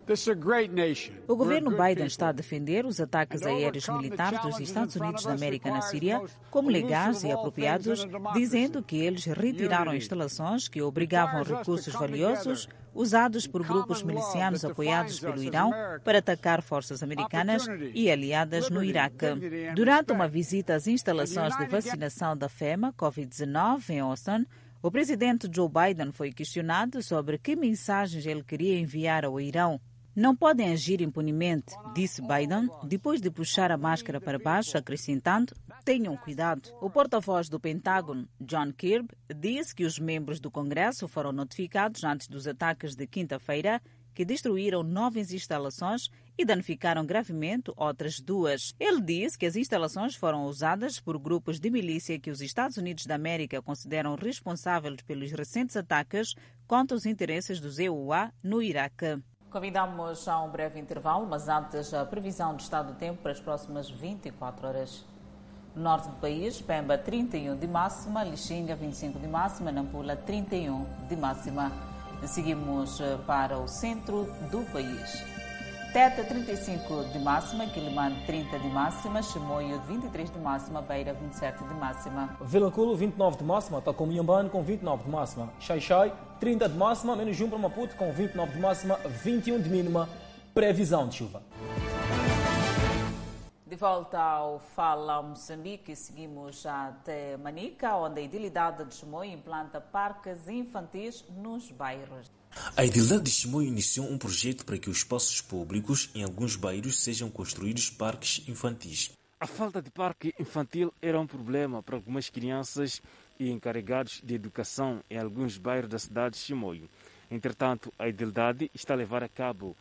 O governo Biden está a defender os ataques aéreos militares dos Estados Unidos da América na Síria como legais e apropriados, dizendo que eles retiraram instalações que obrigavam recursos valiosos usados por grupos milicianos apoiados pelo Irão para atacar forças americanas e aliadas no Iraque. Durante uma visita às instalações de vacinação da FEMA Covid-19 em Austin, o presidente Joe Biden foi questionado sobre que mensagens ele queria enviar ao Irão. Não podem agir impunemente, disse Biden, depois de puxar a máscara para baixo, acrescentando: tenham cuidado. O porta-voz do Pentágono, John Kirby, disse que os membros do Congresso foram notificados antes dos ataques de quinta-feira que destruíram nove instalações e danificaram gravemente outras duas. Ele disse que as instalações foram usadas por grupos de milícia que os Estados Unidos da América consideram responsáveis pelos recentes ataques contra os interesses dos EUA no Iraque. Convidamos a um breve intervalo, mas antes a previsão do estado do tempo para as próximas 24 horas. No norte do país, Pemba 31 de máxima, Lixinga 25 de máxima, Nampula 31 de máxima. Seguimos eh, para o centro do país. Teta 35 de máxima, Quilimane 30 de máxima, Chimoio 23 de máxima, Beira 27 de máxima. Vilanculo 29 de máxima, Tacomiambane com 29 de máxima, Xaixai 30 de máxima, menos 1 para Maputo com 29 de máxima, 21 de mínima, previsão de chuva. De volta ao Fala Moçambique, seguimos até Manica, onde a Idilidade de Chimoio implanta parques infantis nos bairros. A Idilidade de Chimoio iniciou um projeto para que os espaços públicos em alguns bairros sejam construídos parques infantis. A falta de parque infantil era um problema para algumas crianças e encarregados de educação em alguns bairros da cidade de Chimoio. Entretanto, a Idilidade está a levar a cabo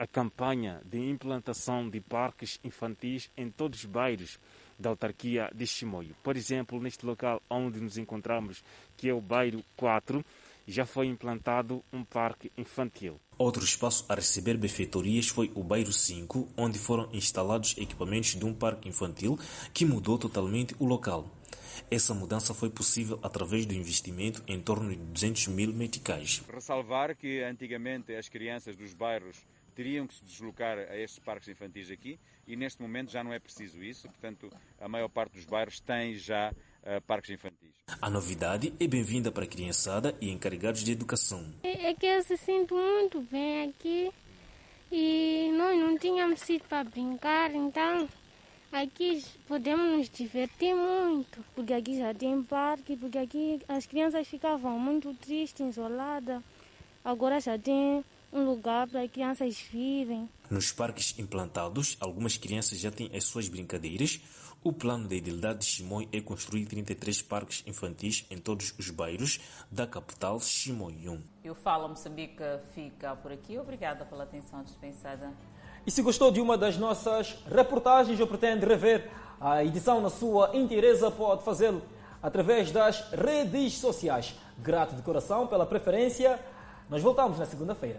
a campanha de implantação de parques infantis em todos os bairros da autarquia de Chimoio. Por exemplo, neste local onde nos encontramos, que é o bairro 4, já foi implantado um parque infantil. Outro espaço a receber benfeitorias foi o bairro 5, onde foram instalados equipamentos de um parque infantil que mudou totalmente o local. Essa mudança foi possível através do investimento em torno de 200 mil meticais. Ressalvar que antigamente as crianças dos bairros teriam que se deslocar a estes parques infantis aqui e neste momento já não é preciso isso, portanto a maior parte dos bairros tem já uh, parques infantis. A novidade é bem-vinda para a criançada e encarregados de educação. É, é que eu se sinto muito bem aqui e nós não tínhamos sítio para brincar, então aqui podemos nos divertir muito, porque aqui já tem parque, porque aqui as crianças ficavam muito tristes, isoladas, agora já tem um lugar para as crianças virem. Nos parques implantados, algumas crianças já têm as suas brincadeiras. O plano da Idilidade de Chimoio é construir 33 parques infantis em todos os bairros da capital Chimoio. E o Fala Moçambique fica por aqui. Obrigada pela atenção dispensada. E se gostou de uma das nossas reportagens ou pretende rever a edição na sua inteireza, pode fazê-lo através das redes sociais. Grato de coração pela preferência. Nós voltamos na segunda-feira.